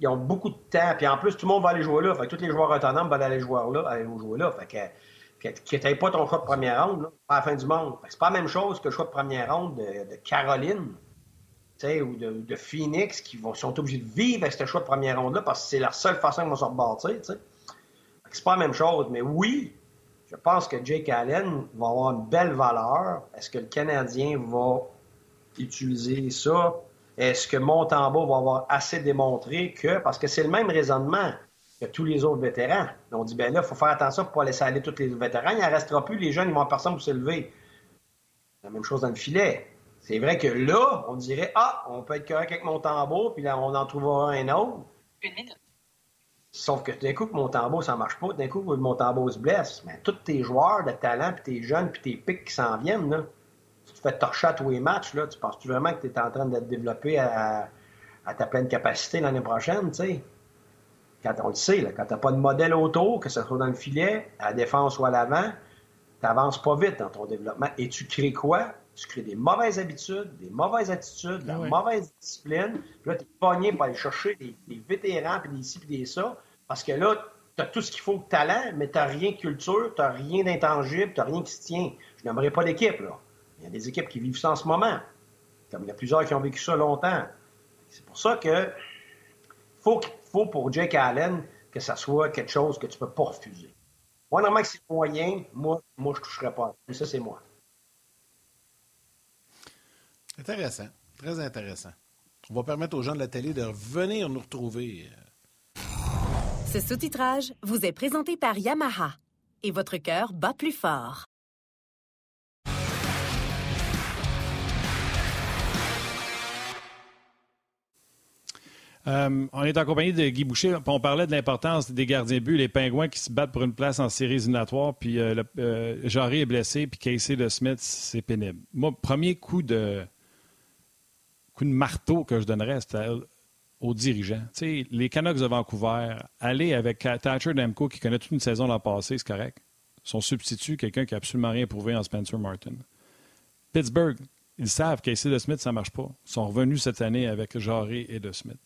Ils ont beaucoup de temps. Puis en plus, tout le monde va aller jouer là. Fait que tous les joueurs autonomes vont aller jouer là. Aller jouer là. Fait que pas ton choix de première ronde, à la fin du monde. C'est pas la même chose que le choix de première ronde de, Caroline ou de, Phoenix qui vont, sont obligés de vivre avec ce choix de première ronde-là parce que c'est la seule façon qu'ils vont se rebâtir. C'est pas la même chose, mais oui, je pense que Jake Allen va avoir une belle valeur. Est-ce que le Canadien va utiliser ça? Est-ce que Montembeau va avoir assez démontré que, parce que c'est le même raisonnement, que tous les autres vétérans. On dit, ben là, il faut faire attention pour ne pas laisser aller tous les vétérans. Il n'en restera plus. Les jeunes, ils vont avoir personne pour s'élever. La même chose dans le filet. C'est vrai que là, on dirait, ah, on peut être correct avec mon tambour, puis là, on en trouvera un autre. Une minute. Sauf que d'un coup, que mon tambour, ça marche pas. D'un coup, mon tambour se blesse. Mais tous tes joueurs de talent, puis tes jeunes, puis tes pics qui s'en viennent, là, fais torcher à tous les matchs, là, tu penses-tu vraiment que tu es en train de te développer à, à ta pleine capacité l'année prochaine, tu sais? quand on le sait, là, quand tu n'as pas de modèle auto, que ce soit dans le filet, à la défense ou à l'avant, tu n'avances pas vite dans ton développement. Et tu crées quoi? Tu crées des mauvaises habitudes, des mauvaises attitudes, de la ah mauvaise discipline. Puis là, tu es pogné pour aller chercher des, vétérans, puis des ci, puis des ça. Parce que là, tu as tout ce qu'il faut de talent, mais tu n'as rien de culture, tu n'as rien d'intangible, tu n'as rien qui se tient. Je n'aimerais pas l'équipe, là. Il y a des équipes qui vivent ça en ce moment. Comme il y a plusieurs qui ont vécu ça longtemps. C'est pour ça que faut faut pour Jake Allen que ça soit quelque chose que tu ne peux pas refuser. Moi, normalement, que c'est moyen, moi, moi je ne toucherais pas. Mais ça, c'est moi. Intéressant. Très intéressant. On va permettre aux gens de la télé de venir nous retrouver. Ce sous-titrage vous est présenté par Yamaha. Et votre cœur bat plus fort. Euh, on est en compagnie de Guy Boucher. On parlait de l'importance des gardiens but, les Pingouins qui se battent pour une place en séries éliminatoires. Puis euh, euh, Jarry est blessé, puis Casey de Smith, c'est pénible. Moi, premier coup de coup de marteau que je donnerais, c'était aux dirigeants. les Canucks de Vancouver, aller avec Thatcher Demko qui connaît toute une saison l'an passé, c'est correct. Son substitut, quelqu'un qui n'a absolument rien prouvé en Spencer Martin. Pittsburgh, ils savent qu'Acer de Smith, ça ne marche pas. Ils sont revenus cette année avec Jarry et de Smith.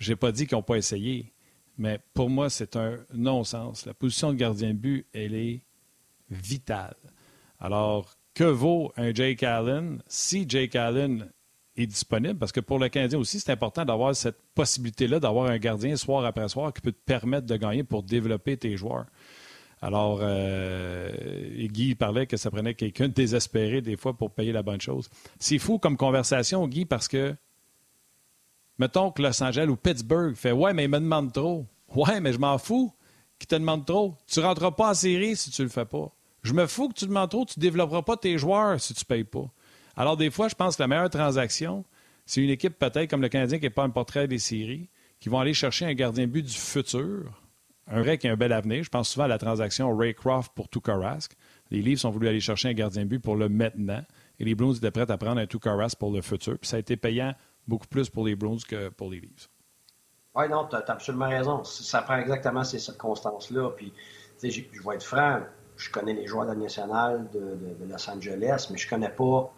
Je n'ai pas dit qu'ils n'ont pas essayé, mais pour moi, c'est un non-sens. La position de gardien de but, elle est vitale. Alors, que vaut un Jake Allen si Jake Allen est disponible? Parce que pour le Canadien aussi, c'est important d'avoir cette possibilité-là d'avoir un gardien soir après soir qui peut te permettre de gagner pour développer tes joueurs. Alors, euh, Guy parlait que ça prenait quelqu'un de désespéré des fois pour payer la bonne chose. C'est fou comme conversation, Guy, parce que mettons que Los Angeles ou Pittsburgh fait Ouais, mais il me demande trop. Ouais, mais je m'en fous qu'il te demande trop. Tu ne rentreras pas en série si tu ne le fais pas. Je me fous que tu demandes trop, tu ne développeras pas tes joueurs si tu ne payes pas. Alors, des fois, je pense que la meilleure transaction, c'est une équipe peut-être comme le Canadien qui n'est pas un portrait des séries, qui vont aller chercher un gardien but du futur un vrai qui a un bel avenir. Je pense souvent à la transaction Raycroft pour Tukarask. Les Leafs ont voulu aller chercher un gardien but pour le maintenant. Et les Blues étaient prêts à prendre un Tukarask pour le futur. Puis ça a été payant beaucoup plus pour les Blues que pour les Leafs. Oui, non, tu as, absolument raison. Ça prend exactement ces circonstances-là. Puis, je vais être franc, je connais les joueurs de la nationale de, Los Angeles, mais je connais pas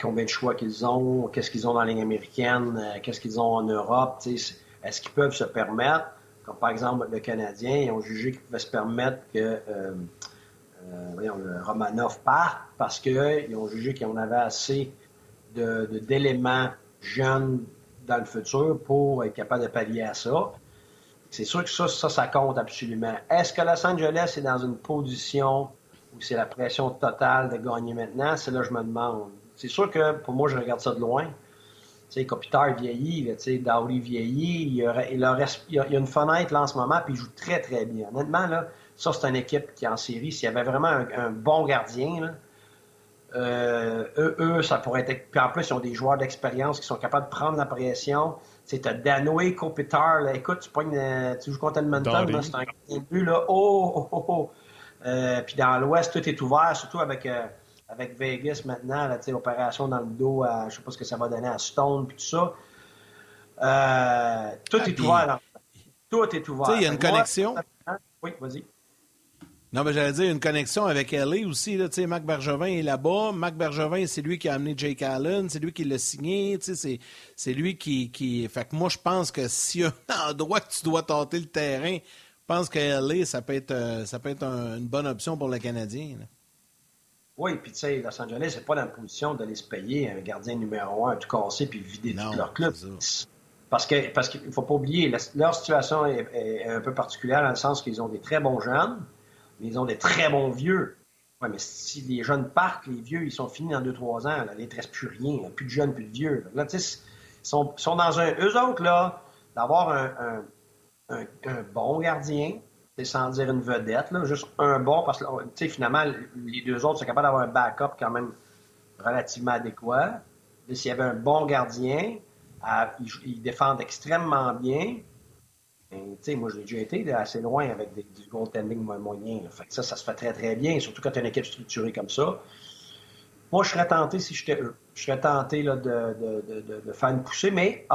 combien de choix qu'ils ont, qu'est-ce qu'ils ont dans la ligne américaine, euh, qu'est-ce qu'ils ont en Europe. Est-ce qu'ils peuvent se permettre comme par exemple le Canadien, ils ont jugé qu'ils pouvaient se permettre que euh, euh, le Romanov parte parce qu'ils ont jugé qu'on avait assez d'éléments jeunes dans le futur pour être capable de pallier à ça. C'est sûr que ça, ça, ça compte absolument. Est-ce que Los Angeles est dans une position où c'est la pression totale de gagner maintenant? C'est là que je me demande. C'est sûr que pour moi, je regarde ça de loin sais, Kopitar vieillit, tu sais, Dowdy vieillit, il y, a, il, y a, une fenêtre là en ce moment, puis il joue très, très bien. Honnêtement, là, ça, c'est une équipe qui est en série. S'il y avait vraiment un, bon gardien, là, euh, eux, eux, ça pourrait être. Puis en plus, ils ont des joueurs d'expérience qui sont capables de prendre la pression. Tu sais, Danoé, Kopitar, là, écoute, tu, pognes, euh, tu joues contre Edmonton, c'est un gardien but, là. Oh, oh, oh, oh. Euh, puis dans l'Ouest, tout est ouvert, surtout avec. Euh, avec Vegas maintenant, là, opération dans le dos, à, je sais pas ce que ça va donner à Stone, puis tout ça. Euh, tout ah, est ouvert. Tout est ouvert. Il y a une connexion. Oui, vas-y. Non, mais j'allais dire une connexion avec LA aussi. Là, Marc Bergevin est là-bas. Marc Bergevin, c'est lui qui a amené Jake Allen. C'est lui qui l'a signé. C'est lui qui, qui. Fait que moi, je pense que s'il y a un endroit que tu dois tenter le terrain, je pense que LA, ça peut être, euh, ça peut être une bonne option pour le Canadien. Oui, puis tu sais, Los Angeles n'est pas dans la position d'aller se payer un gardien numéro un tout cassé puis vider tout leur club. Parce que parce qu'il ne faut pas oublier, leur situation est, un peu particulière dans le sens qu'ils ont des très bons jeunes, mais ils ont des très bons vieux. Oui, mais si les jeunes partent, les vieux, ils sont finis dans 2-3 ans. Là, il ne reste plus rien. plus de jeunes, plus de vieux. Là, ils sont, dans un. Eux autres, là, d'avoir un, bon gardien, sans dire une vedette, juste un bon, parce que finalement, les deux autres sont capables d'avoir un backup quand même relativement adéquat. S'il y avait un bon gardien, ils, défendent extrêmement bien. Et, moi, j'ai déjà été assez loin avec des, du goaltending moyen. Fait ça, ça se fait très, très bien, surtout quand tu as une équipe structurée comme ça. Moi, je serais tenté, si j'étais eux, je serais tenté de, faire une poussée, mais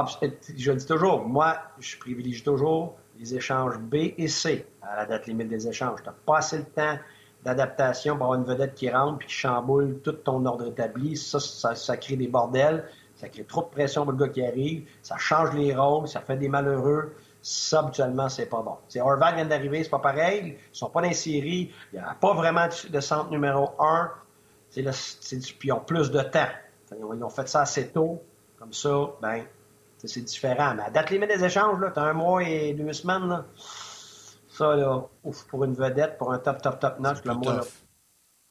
je le dis toujours, moi, je privilégie toujours les échanges B et C à la date limite des échanges. Tu n'as pas assez le temps d'adaptation pour avoir une vedette qui rentre puis qui chamboule tout ton ordre établi. Ça, ça, crée des bordels, ça crée trop de pression pour le gars qui arrive, ça change les rôles, ça fait des malheureux. Ça, habituellement, c'est pas bon. C'est Horvath vient d'arriver, c'est pas pareil. Ils sont pas dans les séries. Il n'y a pas vraiment de centre numéro un. C'est puis ils ont plus de temps. Ils ont fait ça assez tôt. Comme ça, ben, c'est différent. Mais à date limite des échanges, tu as un mois et deux semaines. Là. Ça, là, ouf, pour une vedette, pour un top, top, top notch, le mois,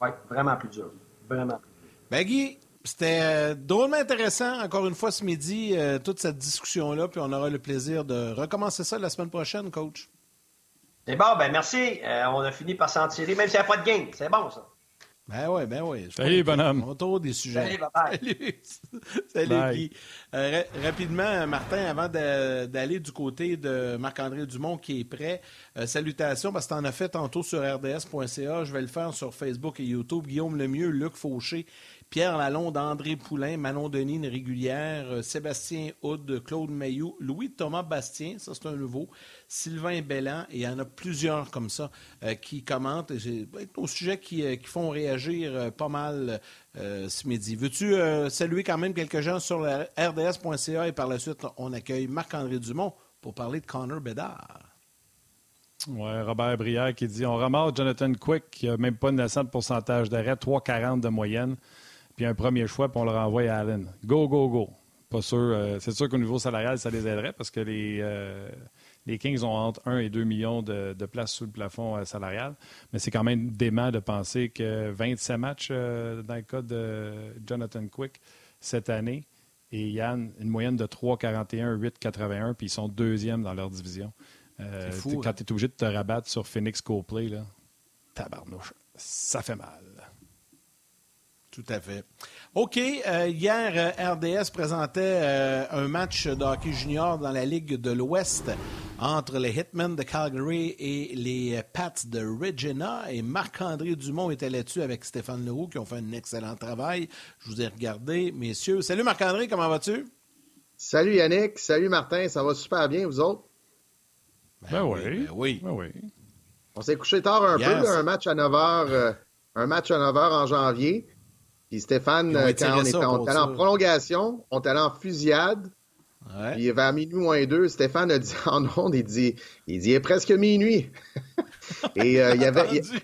ouais, vraiment plus dur. Vraiment plus dur. Ben, Guy, c'était euh, drôlement intéressant, encore une fois, ce midi, euh, toute cette discussion-là, puis on aura le plaisir de recommencer ça la semaine prochaine, coach. C'est bon, ben merci. Euh, on a fini par s'en tirer, même s'il n'y a pas de game. C'est bon, ça. Ben oui, ben oui. Salut, bonhomme. Autour des sujets. Salut, Salut. Salut, Guy. Euh, rapidement, Martin, avant d'aller du côté de Marc-André Dumont qui est prêt, euh, salutations, parce que tu en as fait tantôt sur rds.ca. Je vais le faire sur Facebook et YouTube. Guillaume Lemieux, Luc Fauché, Pierre Lalonde, André Poulain, Manon Denis, une régulière, euh, Sébastien Houd, Claude Mayou, Louis-Thomas Bastien, ça c'est un nouveau, Sylvain Bellan, et il y en a plusieurs comme ça euh, qui commentent au sujet qui, euh, qui, font réagir pas mal ce midi. Veux-tu saluer quand même quelques gens sur rds.ca et par la suite, on accueille Marc-André Dumont pour parler de Connor Bedard. Oui, Robert Brière qui dit On ramasse Jonathan Quick, qui n'a même pas une de pourcentage d'arrêt, 3,40 de moyenne puis un premier choix, puis on le renvoie à Allen. Go, go, go. Pas sûr. Euh, c'est sûr qu'au niveau salarial, ça les aiderait parce que les, euh, les Kings ont entre 1 et 2 millions de, de places sous le plafond euh, salarial. Mais c'est quand même dément de penser que 27 matchs dans le cas de Jonathan Quick cette année et Yann, une moyenne de 3,41, 8,81, puis ils sont deuxièmes dans leur division. fou, quand hein? tu es obligé de te rabattre sur Phoenix Coplay, là, tabarnouche, ça fait mal. Tout à fait. OK. Euh, hier, euh, RDS présentait euh, un match de hockey junior dans la Ligue de l'Ouest entre les Hitmen de Calgary et les Pats de Regina. Et Marc-André Dumont était là-dessus avec Stéphane Leroux qui ont fait un excellent travail. Je vous ai regardé, messieurs. Salut Marc-André, comment vas-tu? Salut Yannick, salut Martin, ça va super bien, vous autres? Ben, ben oui, ben oui. Ben oui. On s'est couché tard un peu, un match à 9 h, un match à 9 h en janvier. Puis Stéphane, quand on, était, on en prolongation, on était allé en fusillade. Ouais. Puis vers minuit moins deux, Stéphane a dit en ondes, il dit, il dit, il est presque minuit. Et euh, il, y avait, il,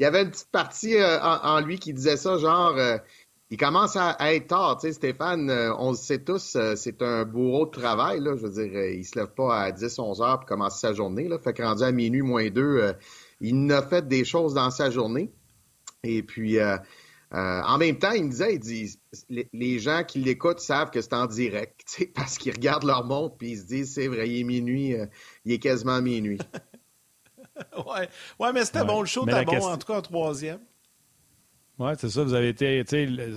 y avait une petite partie euh, en, lui qui disait ça, genre, euh, il commence à, être tard. Tu sais, Stéphane, on le sait tous, c'est un bourreau de travail. Là, je veux dire, il se lève pas à 10, 11 heures pour commencer sa journée. Là. Fait que rendu à minuit moins deux, il n'a fait des choses dans sa journée. Et puis, euh, en même temps, il me disait, il dit, les, gens qui l'écoutent savent que c'est en direct, parce qu'ils regardent leur montre puis ils se disent, c'est vrai, il est minuit, euh, il est quasiment minuit. ouais. ouais, mais c'était bon, le show était bon, en tout cas en troisième. Oui, c'est ça. Vous avez été.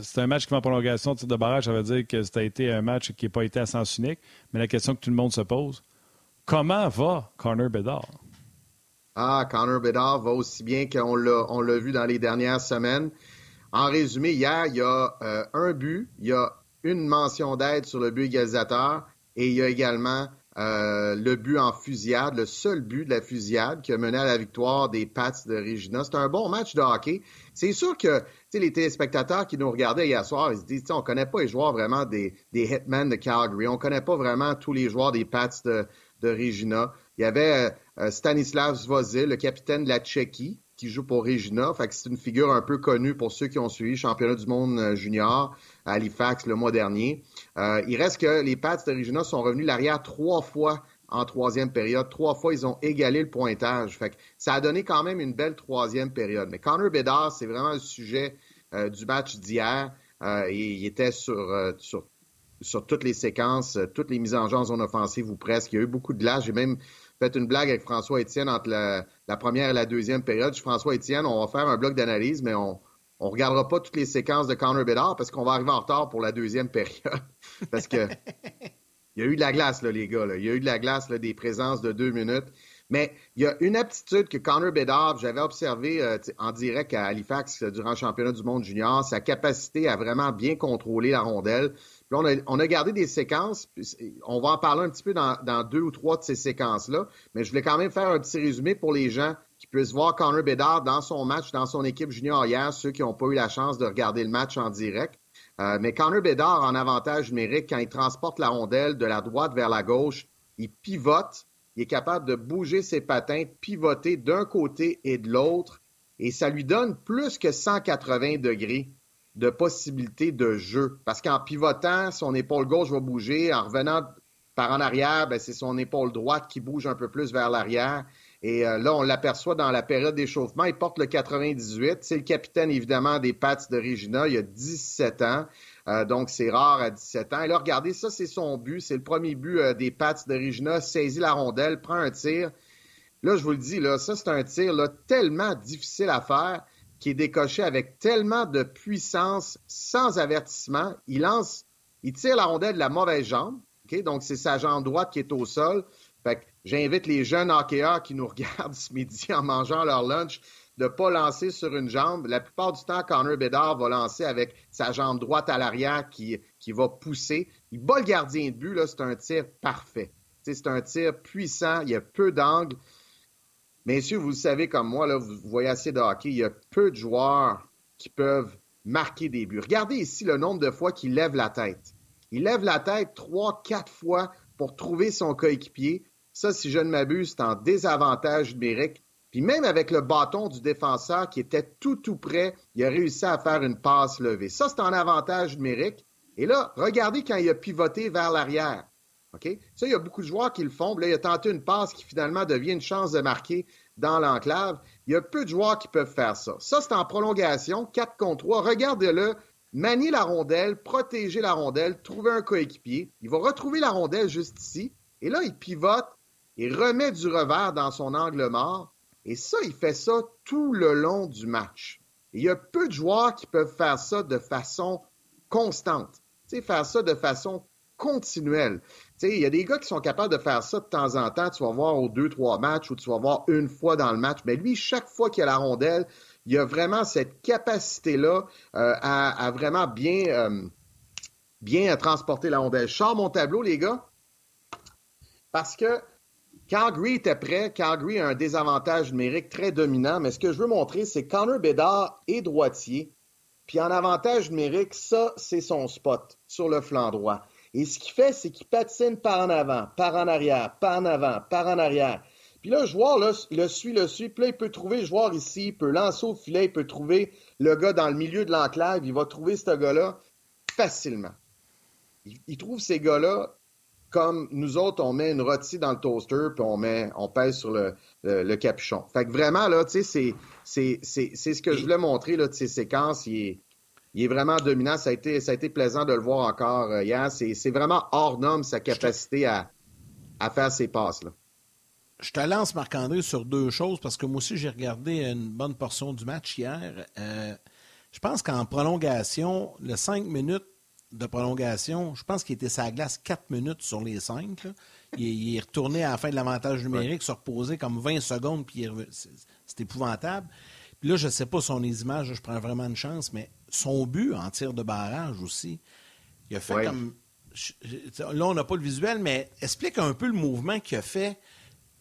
C'est un match qui va en prolongation de barrage. Ça veut dire que ça a été un match qui n'a pas été à sens unique. Mais la question que tout le monde se pose comment va Connor Bedard? Ah, Connor Bedard va aussi bien qu'on l'a vu dans les dernières semaines. En résumé, hier, il y a euh, un but, il y a une mention d'aide sur le but égalisateur et il y a également euh, le but en fusillade, le seul but de la fusillade qui a mené à la victoire des Pats de Regina. C'est un bon match de hockey. C'est sûr que les téléspectateurs qui nous regardaient hier soir, ils se disent, on connaît pas les joueurs vraiment des, des Hitmen de Calgary, on connaît pas vraiment tous les joueurs des Pats de, de Regina. Il y avait euh, Stanislav Zvozil, le capitaine de la Tchéquie, qui joue pour Regina. Fait que c'est une figure un peu connue pour ceux qui ont suivi le championnat du monde euh, junior à Halifax le mois dernier. Euh, il reste que les Pats de Regina sont revenus l'arrière trois fois en troisième période. Trois fois, ils ont égalé le pointage. Fait que ça a donné quand même une belle troisième période. Mais Connor Bedard, c'est vraiment le sujet euh, du match d'hier. il était sur, sur, sur toutes les séquences, toutes les mises en jeu en zone offensive ou presque. Il y a eu beaucoup de glace. J'ai même fait une blague avec François Étienne entre la, première et la deuxième période. François Étienne, on va faire un bloc d'analyse, mais on ne regardera pas toutes les séquences de Connor Bedard parce qu'on va arriver en retard pour la deuxième période. parce que il y a eu de la glace, là, les gars. Il y a eu de la glace, des présences de deux minutes. Mais il y a une aptitude que Connor Bedard, j'avais observé euh, en direct à Halifax euh, durant le championnat du monde junior, sa capacité à vraiment bien contrôler la rondelle on a, gardé des séquences. On va en parler un petit peu dans, deux ou trois de ces séquences-là. Mais je voulais quand même faire un petit résumé pour les gens qui puissent voir Connor Bedard dans son match, dans son équipe junior hier, ceux qui n'ont pas eu la chance de regarder le match en direct. Euh, mais Connor Bedard, en avantage numérique, quand il transporte la rondelle de la droite vers la gauche, il pivote. Il est capable de bouger ses patins, pivoter d'un côté et de l'autre. Et ça lui donne plus que 180 degrés de possibilités de jeu. Parce qu'en pivotant, son épaule gauche va bouger. En revenant par en arrière, ben, c'est son épaule droite qui bouge un peu plus vers l'arrière. Et euh, là, on l'aperçoit dans la période d'échauffement. Il porte le 98. C'est le capitaine, évidemment, des Pats de Regina. Il a 17 ans. Euh, donc, c'est rare à 17 ans. Et là, regardez, ça, c'est son but. C'est le premier but euh, des Pats de Regina. Saisit la rondelle, prend un tir. Là, je vous le dis, là, ça, c'est un tir là, tellement difficile à faire qui est décoché avec tellement de puissance, sans avertissement. Il lance, il tire la rondelle de la mauvaise jambe. Donc, c'est sa jambe droite qui est au sol. Fait que j'invite les jeunes hockeyeurs qui nous regardent ce midi en mangeant leur lunch de ne pas lancer sur une jambe. La plupart du temps, Connor Bedard va lancer avec sa jambe droite à l'arrière qui, qui va pousser. Il bat le gardien de but, c'est un tir parfait. C'est un tir puissant, il y a peu d'angles. Messieurs, vous savez comme moi, là, vous voyez assez de hockey, il y a peu de joueurs qui peuvent marquer des buts. Regardez ici le nombre de fois qu'il lève la tête. Il lève la tête trois, quatre fois pour trouver son coéquipier. Ça, si je ne m'abuse, c'est en désavantage numérique. Puis même avec le bâton du défenseur qui était tout, tout près, il a réussi à faire une passe levée. Ça, c'est en avantage numérique. Et là, regardez quand il a pivoté vers l'arrière. OK? Ça, il y a beaucoup de joueurs qui le font. Là, il a tenté une passe qui finalement devient une chance de marquer dans l'enclave. Il y a peu de joueurs qui peuvent faire ça. Ça, c'est en prolongation, 4 contre 3. Regardez-le. Manier la rondelle, protéger la rondelle, trouver un coéquipier. Il va retrouver la rondelle juste ici. Et là, il pivote et remet du revers dans son angle mort. Et ça, il fait ça tout le long du match. il y a peu de joueurs qui peuvent faire ça de façon constante. Tu faire ça de façon continuelle il y a des gars qui sont capables de faire ça de temps en temps. Tu vas voir aux deux, trois matchs ou tu vas voir une fois dans le match. Mais lui, chaque fois qu'il a la rondelle, il a vraiment cette capacité-là euh, à, vraiment bien, euh, bien transporter la rondelle. Je sors mon tableau, les gars, parce que Calgary était prêt. Calgary a un désavantage numérique très dominant. Mais ce que je veux montrer, c'est que Connor Bedard est droitier. Puis en avantage numérique, ça, c'est son spot sur le flanc droit. Et ce qu'il fait, c'est qu'il patine par en avant, par en arrière, par en avant, par en arrière. Puis là, le joueur là, le suit, le suit. Puis là, il peut trouver le joueur ici, il peut lancer au filet, il peut trouver le gars dans le milieu de l'enclave. Il va trouver ce gars-là facilement. Il, trouve ces gars-là comme nous autres, on met une rôtie dans le toaster, puis on met, on pèse sur le, le, capuchon. Fait que vraiment, là, tu sais, c'est, c'est, ce que je voulais montrer, là, de ces séquences. Il est, il est vraiment dominant. Ça a été, ça a été plaisant de le voir encore euh, hier. C'est vraiment hors norme sa capacité à, à faire ses passes. Là. Je te lance, Marc-André, sur deux choses parce que moi aussi, j'ai regardé une bonne portion du match hier. Euh, je pense qu'en prolongation, le 5 minutes de prolongation, je pense qu'il était sa glace 4 minutes sur les 5. Il, est retourné à la fin de l'avantage numérique, se reposer comme 20 secondes, puis c'est épouvantable. Puis là, je ne sais pas son images, je prends vraiment une chance, mais son but en tir de barrage aussi, il a fait comme. Là, on n'a pas le visuel, mais explique un peu le mouvement qu'il a fait.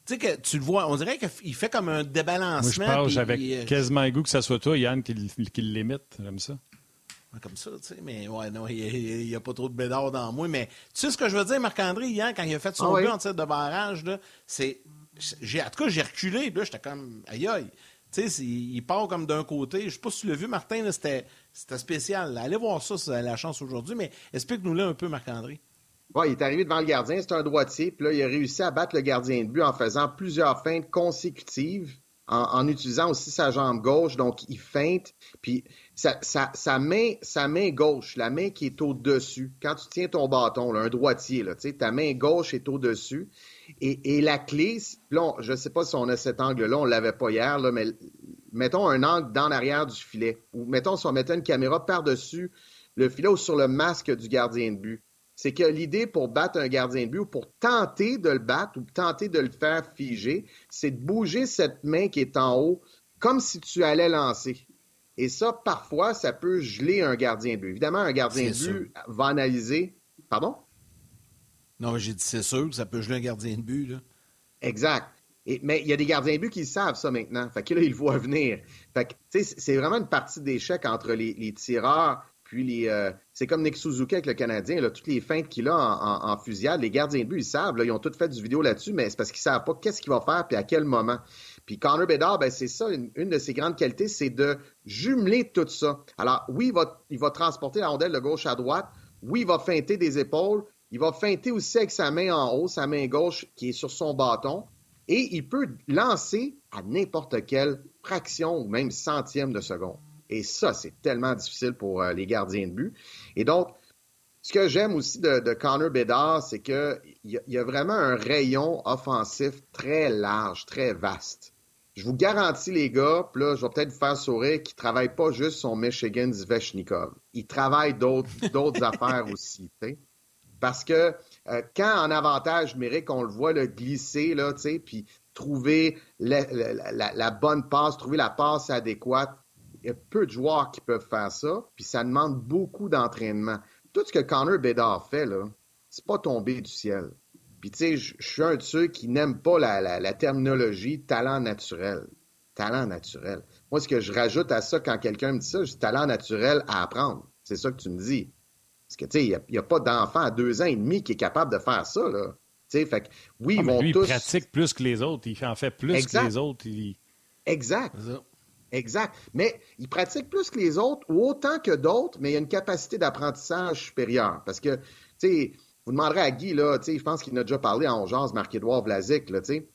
Tu sais que tu le vois, on dirait qu'il fait comme un débalancement. Moi, je parle avec euh, quasiment le goût que ça soit toi, Yann, qui, l'imite. J'aime ça. Comme ça, tu sais, mais ouais, non, il n'y a, pas trop de bédard dans moi. Mais tu sais ce que je veux dire, Marc-André, hier, quand il a fait son ah but en tir de barrage, c'est. En tout cas, j'ai reculé, là, j'étais comme. Aïe aïe. Tu sais, il part comme d'un côté. Je sais pas si tu l'as vu, Martin, c'était spécial. Allez voir ça avez la chance aujourd'hui, mais explique-nous-le un peu, Marc-André. Ouais, il est arrivé devant le gardien, c'est un droitier, puis là, il a réussi à battre le gardien de but en faisant plusieurs feintes consécutives, en, utilisant aussi sa jambe gauche, donc il feinte, puis sa, main, gauche, la main qui est au-dessus, quand tu tiens ton bâton, un droitier, là, ta main gauche est au-dessus, et, la clé, je ne sais pas si on a cet angle-là, on ne l'avait pas hier, mais mettons un angle dans l'arrière du filet. Ou mettons si on mettait une caméra par-dessus le filet ou sur le masque du gardien de but. C'est que l'idée pour battre un gardien de but ou pour tenter de le battre ou tenter de le faire figer, c'est de bouger cette main qui est en haut comme si tu allais lancer. Et ça, parfois, ça peut geler un gardien de but. Évidemment, un gardien de but va analyser. Pardon? Non, j'ai dit c'est sûr que ça peut geler un gardien de but. Là. Exact. Mais il y a des gardiens but qui savent ça maintenant. Fait que là, ils le voient venir. Fait que, c'est vraiment une partie d'échec entre les, tireurs puis les. Euh, c'est comme Nick Suzuki avec le Canadien, là, toutes les feintes qu'il a en, fusillade, les gardiens de but, ils savent, là, ils ont tous fait du vidéo là-dessus, mais c'est parce qu'ils savent pas qu'est-ce qu'il va faire puis à quel moment. Puis Connor Bedard, ben, c'est ça, une, de ses grandes qualités, c'est de jumeler tout ça. Alors, oui, il va, il va transporter la rondelle de gauche à droite. Oui, il va feinter des épaules. Il va feinter aussi avec sa main en haut, sa main gauche qui est sur son bâton. Et il peut lancer à n'importe quelle fraction ou même centième de seconde. Et ça, c'est tellement difficile pour euh, les gardiens de but. Et donc, ce que j'aime aussi de, Connor Bedard, c'est qu'il y, y, a vraiment un rayon offensif très large, très vaste. je vous garantis, les gars, puis là, je vais peut-être vous faire sourire, qu'il ne travaille pas juste son Michigan Zvechnikov. Il travaille d'autres affaires aussi. Parce que euh, quand en avantage numérique, on le voit le glisser, là, puis trouver la, bonne passe, trouver la passe adéquate, il y a peu de joueurs qui peuvent faire ça, puis ça demande beaucoup d'entraînement. Tout ce que Connor Bedard fait, là, c'est pas tombé du ciel. Puis, tu sais, je suis un de ceux qui n'aiment pas la, terminologie talent naturel. Talent naturel. Moi, ce que je rajoute à ça quand quelqu'un me dit ça, dis talent naturel à apprendre. C'est ça que tu me dis. Parce que, tu sais, il n'y a, pas d'enfant à deux ans et demi qui est capable de faire ça, là. Tu sais, fait que, oui, ah, ils vont lui, tous... il pratique plus que les autres. Il en fait plus que les autres. Exact. Exact. Mais il pratique plus que les autres, ou autant que d'autres, mais il a une capacité d'apprentissage supérieure. Parce que, tu sais, vous demanderez à Guy, là, je pense qu'il en a déjà parlé en jazz, Marc-Édouard Vlasic, là, tu sais.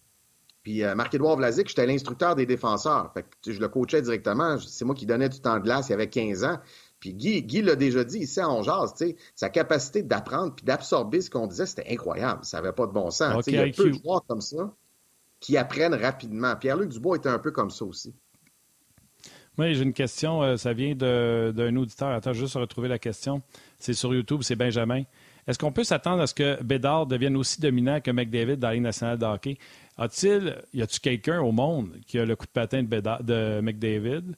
Puis euh, Marc-Édouard Vlasic, j'étais l'instructeur des défenseurs. Fait que, je le coachais directement. C'est moi qui donnais du temps de glace, il y avait 15 ans. Puis Guy, Guy l'a déjà dit ici en jazz, sais, sa capacité d'apprendre puis d'absorber ce qu'on disait, c'était incroyable. Ça n'avait pas de bon sens. il y a peu de joueurs comme ça qui apprennent rapidement. Pierre-Luc Dubois était un peu comme ça aussi. Oui, j'ai une question. Euh, ça vient d'un auditeur. Attends, juste retrouver la question. C'est sur YouTube, c'est Benjamin. Est-ce qu'on peut s'attendre à ce que Bédard devienne aussi dominant que McDavid dans la Ligue nationale de hockey? A-t-il, y a-t-il quelqu'un au monde qui a le coup de patin de, de McDavid?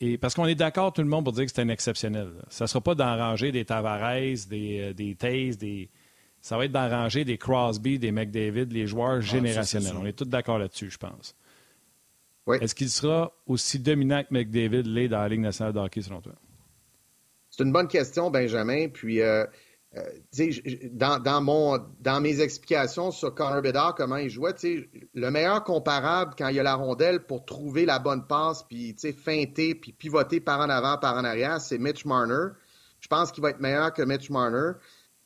Et parce qu'on est d'accord, tout le monde, pour dire que c'est un exceptionnel. Ça ne sera pas d'enranger des Tavares, des, euh, des Taze, des. Ça va être d'enranger des Crosby, des McDavid, les joueurs générationnels. on est tous d'accord là-dessus, je pense. Oui. Est-ce qu'il sera aussi dominant que McDavid l'est dans la Ligue nationale de hockey, selon toi? C'est une bonne question, Benjamin. Puis, euh, dans, dans, mon, dans mes explications sur Connor Bedard, comment il jouait, le meilleur comparable quand il y a la rondelle pour trouver la bonne passe, puis feinter, puis pivoter par en avant, par en arrière, c'est Mitch Marner. Je pense qu'il va être meilleur que Mitch Marner.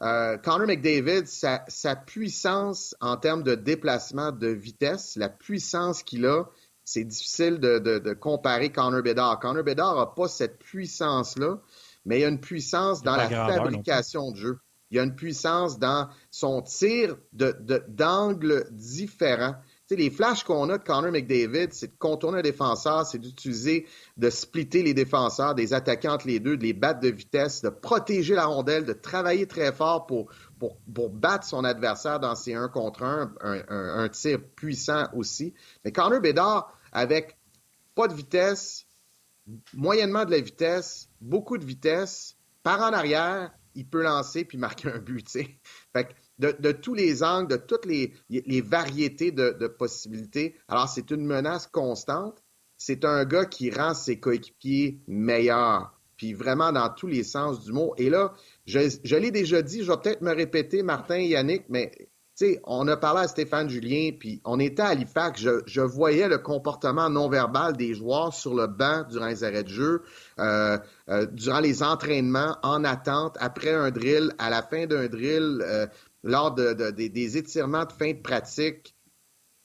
Euh, Connor McDavid, sa, sa, puissance en termes de déplacement, de vitesse, la puissance qu'il a, c'est difficile de, de, de, comparer Connor Bedard. Connor Bedard n'a pas cette puissance-là mais il y a une puissance dans la fabrication de jeu. Il y a une puissance dans son tir d'angle de, différent. Tu sais, les flashs qu'on a de Connor McDavid, c'est de contourner un défenseur, c'est d'utiliser, de splitter les défenseurs, des attaquants entre les deux, de les battre de vitesse, de protéger la rondelle, de travailler très fort pour, pour, pour battre son adversaire dans ses 1 contre 1, un, un, tir puissant aussi. Mais Connor Bedard, avec pas de vitesse, moyennement de la vitesse, beaucoup de vitesse, par en arrière, il peut lancer puis marquer un but. Fait de, tous les angles, de toutes les, variétés de, possibilités, alors c'est une menace constante. C'est un gars qui rend ses coéquipiers meilleurs, puis vraiment dans tous les sens du mot. Et là, je, je l'ai déjà dit, je vais peut-être me répéter, Martin et Yannick, mais on a parlé à Stéphane Julien, puis on était à Halifax, je, voyais le comportement non verbal des joueurs sur le banc durant les arrêts de jeu, euh, euh, durant les entraînements, en attente, après un drill, à la fin d'un drill, euh, lors des étirements de fin de pratique.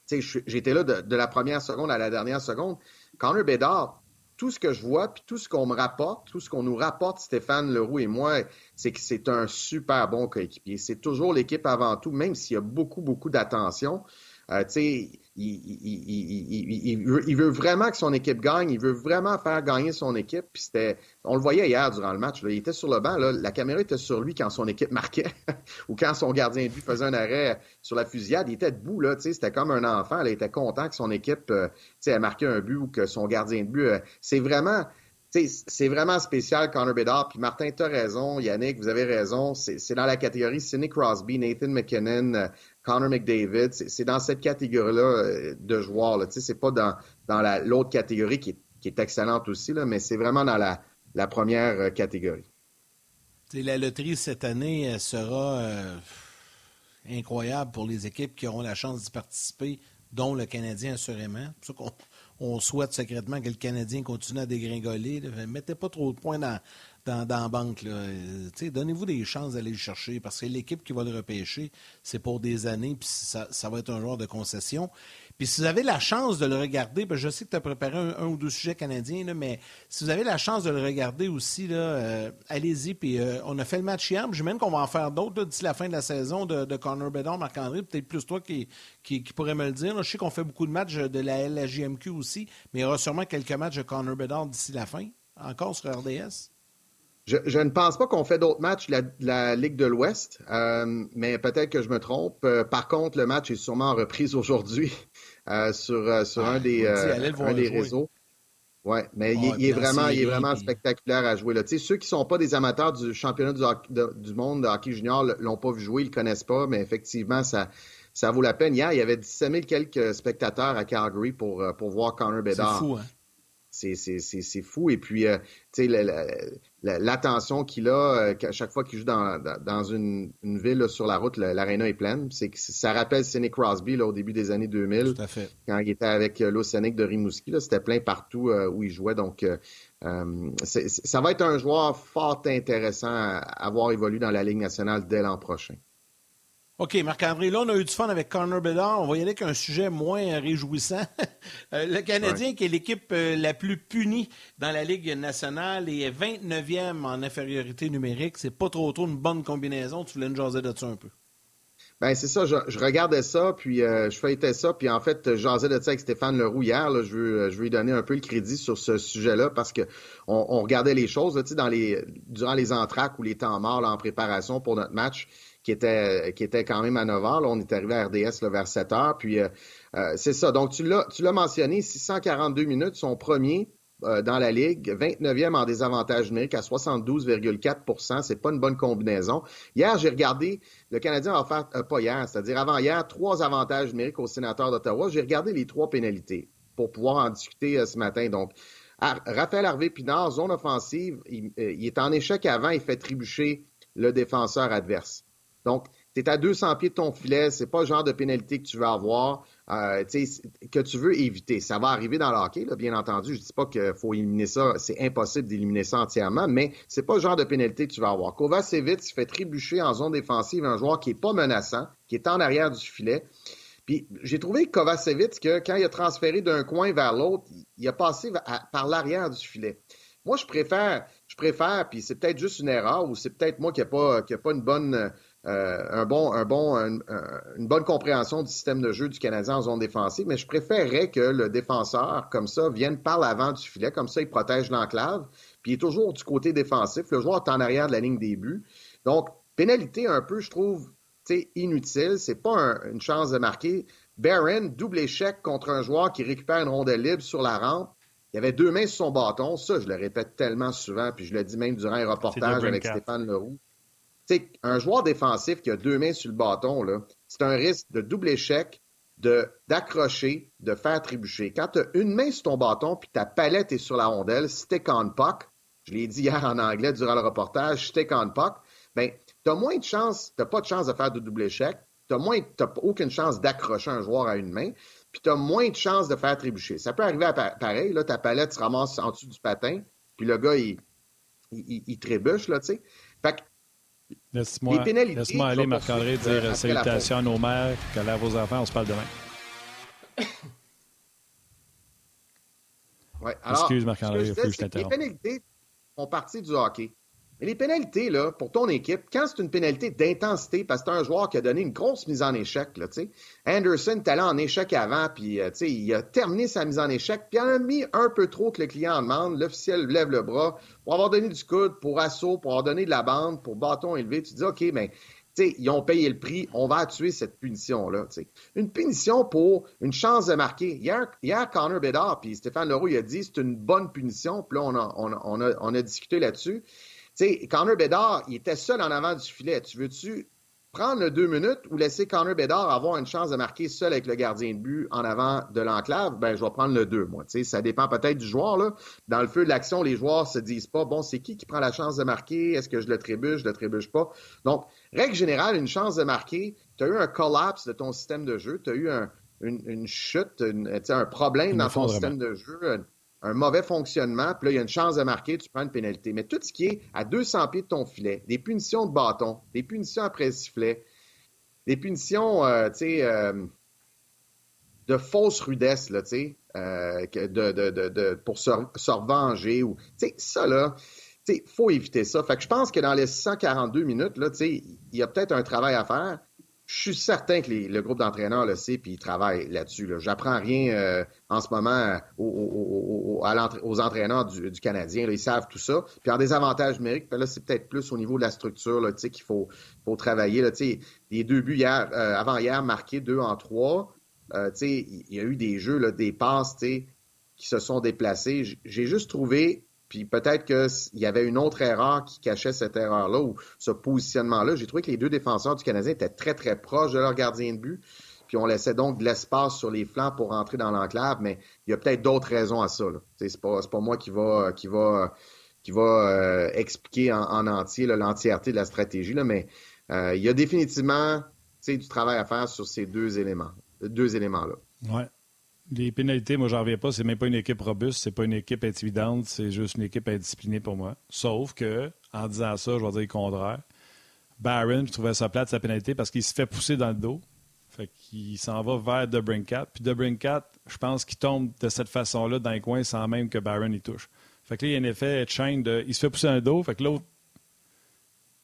J'étais là de, la première seconde à la dernière seconde. Connor Bedard, tout ce que je vois, puis tout ce qu'on me rapporte, tout ce qu'on nous rapporte, Stéphane Leroux et moi, c'est que c'est un super bon coéquipier. C'est toujours l'équipe avant tout, même s'il y a beaucoup, beaucoup d'attention. Euh, il, veut, vraiment que son équipe gagne, il veut vraiment faire gagner son équipe. Puis c'était, on le voyait hier durant le match, il était sur le banc, la caméra était sur lui quand son équipe marquait ou quand son gardien de but faisait un arrêt sur la fusillade, il était debout, là, c'était comme un enfant, il était content que son équipe euh, ait marqué un but ou que son gardien de but. Euh, c'est vraiment c'est vraiment spécial, Connor Bedard. Puis Martin, tu as raison. Yannick, vous avez raison. C'est dans la catégorie Sidney Crosby, Nathan McKinnon, Connor McDavid, c'est dans cette catégorie-là euh, de joueurs. Là. C'est pas dans, dans l'autre catégorie qui est, qui est, excellente aussi, là, mais c'est vraiment dans la, la première euh, catégorie. la loterie cette année sera euh, incroyable pour les équipes qui auront la chance d'y participer, dont le Canadien assurément. C'est pour ça qu'on on souhaite secrètement que le Canadien continue à dégringoler. Mettez pas trop de points dans, dans, dans la banque. Euh, donnez-vous des chances d'aller le chercher parce que l'équipe qui va le repêcher, c'est pour des années, puis ça, ça, va être un joueur de concession. Puis si vous avez la chance de le regarder, ben je sais que tu as préparé un, ou deux sujets canadiens, mais si vous avez la chance de le regarder aussi, euh, allez-y. Puis euh, on a fait le match hier, j'imagine qu'on va en faire d'autres d'ici la fin de la saison de, de Connor Marc-André, peut-être plus toi qui, qui, pourrais me le dire. je sais qu'on fait beaucoup de matchs de la aussi aussi, mais il y aura sûrement quelques matchs de Connor Bedard d'ici la fin, encore sur RDS. Je, ne pense pas qu'on fait d'autres matchs de la, Ligue de l'Ouest, euh, mais peut-être que je me trompe. Euh, par contre, le match est sûrement en reprise aujourd'hui euh, sur, sur un des, des réseaux. Oui, mais il, est vraiment, il est vraiment spectaculaire à jouer. Là. Ceux qui ne sont pas des amateurs du championnat du, monde de hockey junior l'ont pas vu jouer, ils ne le connaissent pas, mais effectivement, ça, ça vaut la peine. Hier, il y avait 17 000 quelques spectateurs à Calgary pour, pour voir Connor Bedard. C'est fou, hein? C'est fou. Et puis, euh, tu sais, l'attention qu'il a euh, à chaque fois qu'il joue dans, dans une, une, ville sur la route, l'aréna est pleine. C'est ça rappelle Sidney Crosby là, au début des années 2000. Tout à fait. Quand il était avec euh, l'Océanique de Rimouski, c'était plein partout où il jouait. Donc, ça va être un joueur fort intéressant à avoir évolué dans la Ligue nationale dès l'an prochain. OK, Marc-André, là, on a eu du fun avec Connor Bedard. On va y aller avec un sujet moins réjouissant. Euh, le Canadien, qui est l'équipe euh, la plus punie dans la Ligue nationale et est 29e en infériorité numérique. C'est pas trop trop une bonne combinaison. Tu voulais nous jaser de ça un peu? Ben c'est ça, je, regardais ça, puis euh, je feuilletais ça, puis en fait, je jasais de ça avec Stéphane Leroux hier. je, veux, je veux lui donner un peu le crédit sur ce sujet-là parce que on, regardait les choses dans les, durant les entraques ou les temps morts en préparation pour notre match qui était, qui était quand même à 9 h. Là, on est arrivé à RDS vers 7 h. Puis euh, euh, c'est ça. Donc, tu l'as, mentionné, 642 minutes, son premier euh, dans la Ligue, 29e en désavantage numérique à 72,4% C'est pas une bonne combinaison. Hier, j'ai regardé, le Canadien va faire, pas hier, c'est-à-dire avant hier, trois avantages numériques au sénateur d'Ottawa. J'ai regardé les trois pénalités pour pouvoir en discuter ce matin. Donc, Raphaël Harvey Pinard, zone offensive, il, il, est en échec avant, il fait trébucher le défenseur adverse. Donc, tu es à 200 pieds de ton filet, c'est pas le genre de pénalité que tu veux avoir, euh, que tu veux éviter. Ça va arriver dans le bien entendu. Je dis pas qu'il faut éliminer ça, c'est impossible d'éliminer ça entièrement, mais c'est pas le genre de pénalité que tu vas avoir. Kovacevic fait trébucher en zone défensive un joueur qui est pas menaçant, qui est en arrière du filet. Puis j'ai trouvé Kovacevic que quand il a transféré d'un coin vers l'autre, il a passé par l'arrière du filet. Moi, je préfère, je préfère, puis c'est peut-être juste une erreur ou c'est peut-être moi qui n'ai pas, pas une bonne euh, un bon, un bon, une bonne compréhension du système de jeu du Canadien en zone défensive, mais je préférerais que le défenseur, comme ça, vienne par l'avant du filet, comme ça, il protège l'enclave, puis il est toujours du côté défensif. Le joueur est en arrière de la ligne des buts. Donc, pénalité un peu, je trouve, inutile. C'est pas une chance de marquer. Barron, double échec contre un joueur qui récupère une rondelle libre sur la rampe. Il avait deux mains sur son bâton. Ça, je le répète tellement souvent, puis je le dis même durant un reportage avec Stéphane Leroux sais, un joueur défensif qui a deux mains sur le bâton, c'est un risque de double échec, d'accrocher, de faire trébucher. Quand tu as une main sur ton bâton puis ta palette est sur la rondelle, stick on puck, je l'ai dit hier en anglais durant le reportage, stick on puck, ben, tu as moins de chance, tu pas de chance de faire de double échec, tu moins, aucune chance d'accrocher un joueur à une main, puis tu as moins de chance de faire trébucher. Ça peut arriver à pareil, là, ta palette se ramasse en dessous du patin, puis le gars, il, il, trébuche, tu sais. Fait que Laisse-moi laisse aller, Marc-André, dire salutations à nos mères, que à vos enfants, on se parle demain. ouais, alors, Excuse, Marc-André, il faut que je t'interrompe. Les pénalités font partie du hockey. Mais les pénalités, là, pour ton équipe, quand c'est une pénalité d'intensité, parce que c'est un joueur qui a donné une grosse mise en échec, là, sais, Anderson est allé en échec avant, puis euh, il a terminé sa mise en échec, puis il en a mis un peu trop que le client en demande. L'officiel lève le bras pour avoir donné du coude, pour assaut, pour avoir donné de la bande, pour bâton élevé. Tu dis, OK, mais sais, ils ont payé le prix, on va tuer cette punition-là. Une punition pour une chance de marquer. Hier, Connor Bedard, puis Stéphane Leroux, il a dit c'est une bonne punition, puis là, on a, on a, on a discuté là-dessus. Tu sais, Connor Bedard, il était seul en avant du filet. Tu veux-tu prendre le deux minutes ou laisser Connor Bedard avoir une chance de marquer seul avec le gardien de but en avant de l'enclave? Ben, je vais prendre le deux, moi. Tu sais, ça dépend peut-être du joueur, là. Dans le feu de l'action, les joueurs se disent pas, bon, c'est qui qui prend la chance de marquer? Est-ce que je le trébuche? Je le trébuche pas? Donc, règle générale, une chance de marquer, tu as eu un collapse de ton système de jeu, tu as eu une, chute, un problème dans ton système de jeu, un mauvais fonctionnement, puis là, il y a une chance de marquer, tu prends une pénalité. Mais tout ce qui est à 200 pieds de ton filet, des punitions de bâton, des punitions après sifflet, des punitions, euh, tu sais, euh, de fausse rudesse, là, tu sais, euh, de, pour se, revenger, ou, tu sais, ça, là, il faut éviter ça. Fait que je pense que dans les 142 minutes, là, il y a peut-être un travail à faire. Je suis certain que le groupe d'entraîneurs le sait puis ils travaillent là-dessus. Là. J'apprends rien euh, en ce moment euh, aux, entraîneurs du, Canadien. ils savent tout ça. Puis en désavantage numérique, ben là, c'est peut-être plus au niveau de la structure qu'il faut, faut travailler. Là, les deux buts hier, euh, avant-hier marqués, deux en trois. il y a eu des jeux, là, des passes qui se sont déplacés. J'ai juste trouvé puis peut-être qu'il y avait une autre erreur qui cachait cette erreur-là ou ce positionnement-là. J'ai trouvé que les deux défenseurs du Canadien étaient très, très proches de leur gardien de but. Puis on laissait donc de l'espace sur les flancs pour rentrer dans l'enclave, mais il y a peut-être d'autres raisons à ça. C'est pas, pas moi qui va, qui va, qui va euh, expliquer en, entier l'entièreté de la stratégie, mais euh, il y a définitivement du travail à faire sur ces deux éléments, deux éléments-là. Ouais. Les pénalités, moi, j'en reviens pas. C'est même pas une équipe robuste, c'est pas une équipe intimidante, c'est juste une équipe indisciplinée pour moi. Sauf que, en disant ça, je vais dire le contraire. Barron, je trouvais ça plate, sa pénalité, parce qu'il se fait pousser dans le dos. Fait qu'il s'en va vers Debrincat. Puis Debrincat, je pense qu'il tombe de cette façon-là dans le coin sans même que Barron y touche. Fait que là, il y a un effet chaîne de. Il se fait pousser dans le dos. Fait que l'autre.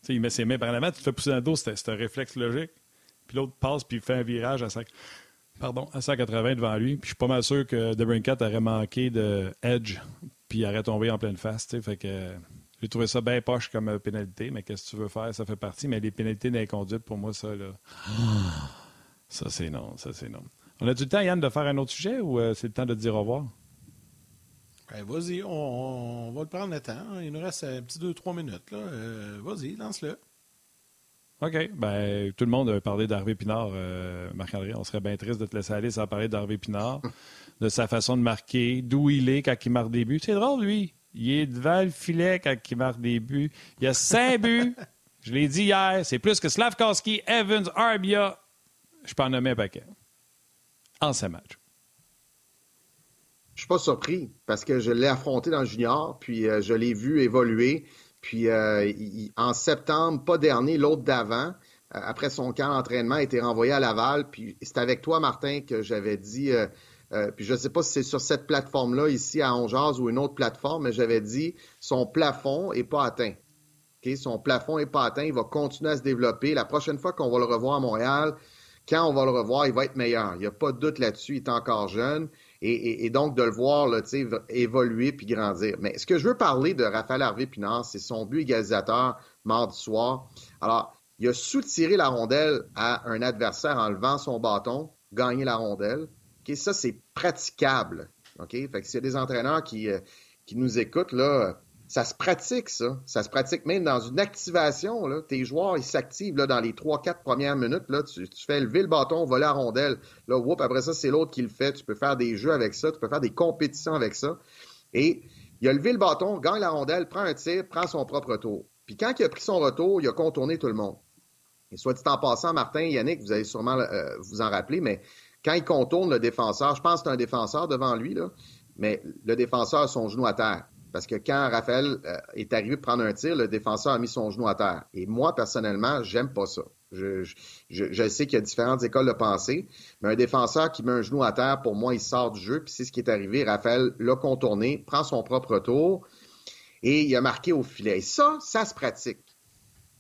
il met ses mains par la main, tu te fais pousser dans le dos, c'est un réflexe logique. Puis l'autre passe, puis il fait un virage à 5 pardon, à 180 devant lui. Puis je suis pas mal sûr que Debrincat aurait manqué de edge, puis il aurait tombé en pleine face. Fait que j'ai trouvé ça bien poche comme pénalité, mais qu'est-ce que tu veux faire? Ça fait partie. Mais les pénalités d'inconduite, pour moi, ça, là. Ça, c'est non. Ça, c'est non. On a du temps, Yann, de faire un autre sujet ou euh, c'est le temps de dire au revoir? Ben, vas-y, on, va le prendre le temps. Il nous reste un petit 2-3 minutes. Euh, vas-y, lance-le. OK. Ben, tout le monde a parlé d'Harvey Pinard, euh, Marc-André. On serait bien triste de te laisser aller sans parler d'Harvey Pinard, de sa façon de marquer, d'où il est quand il marque des buts. C'est drôle, lui. Il est devant le filet quand il marque des buts. Il a cinq buts. Je l'ai dit hier. C'est plus que Slavkowski, Evans, Arbia. Je peux en nommer un paquet. En ces matchs. Je suis pas surpris parce que je l'ai affronté dans le junior, puis euh, je l'ai vu évoluer. Puis euh, en septembre, pas dernier, l'autre d'avant, euh, après son camp d'entraînement, a été renvoyé à Laval. Puis c'est avec toi, Martin, que j'avais dit, euh, puis je ne sais pas si c'est sur cette plateforme-là, ici à Ongeaz ou une autre plateforme, mais j'avais dit son plafond n'est pas atteint. Son plafond n'est pas atteint, il va continuer à se développer. La prochaine fois qu'on va le revoir à Montréal, quand on va le revoir, il va être meilleur. Il n'y a pas de doute là-dessus, il est encore jeune et, donc de le voir là, évoluer puis grandir. Mais ce que je veux parler de Raphaël Harvey Pinard, c'est son but égalisateur mardi soir. Alors, il a soutiré la rondelle à un adversaire en levant son bâton, gagner la rondelle. Okay, ça, c'est praticable. OK? Fait que s'il y a des entraîneurs qui, euh, qui nous écoutent, là, ça se pratique, ça. Ça se pratique même dans une activation. Là. Tes joueurs, ils s'activent là, dans les 3-4 premières minutes. Là, tu, fais lever le bâton, voler la rondelle. Là, whoop, après ça, c'est l'autre qui le fait. Tu peux faire des jeux avec ça. Tu peux faire des compétitions avec ça. Et il a levé le bâton, gagne la rondelle, prend un tir, prend son propre tour. Puis quand il a pris son retour, il a contourné tout le monde. Et soit dit en passant, Martin, Yannick, vous allez sûrement euh, vous en rappeler, mais quand il contourne le défenseur, je pense que c'est un défenseur devant lui, là, mais le défenseur a son genou à terre. Parce que quand Raphaël euh, est arrivé prendre un tir, le défenseur a mis son genou à terre. Et moi, personnellement, j'aime pas ça. Je, sais qu'il y a différentes écoles de pensée, mais un défenseur qui met un genou à terre, pour moi, il sort du jeu. Puis c'est ce qui est arrivé. Raphaël l'a contourné, prend son propre tour et il a marqué au filet. Et ça, ça se pratique.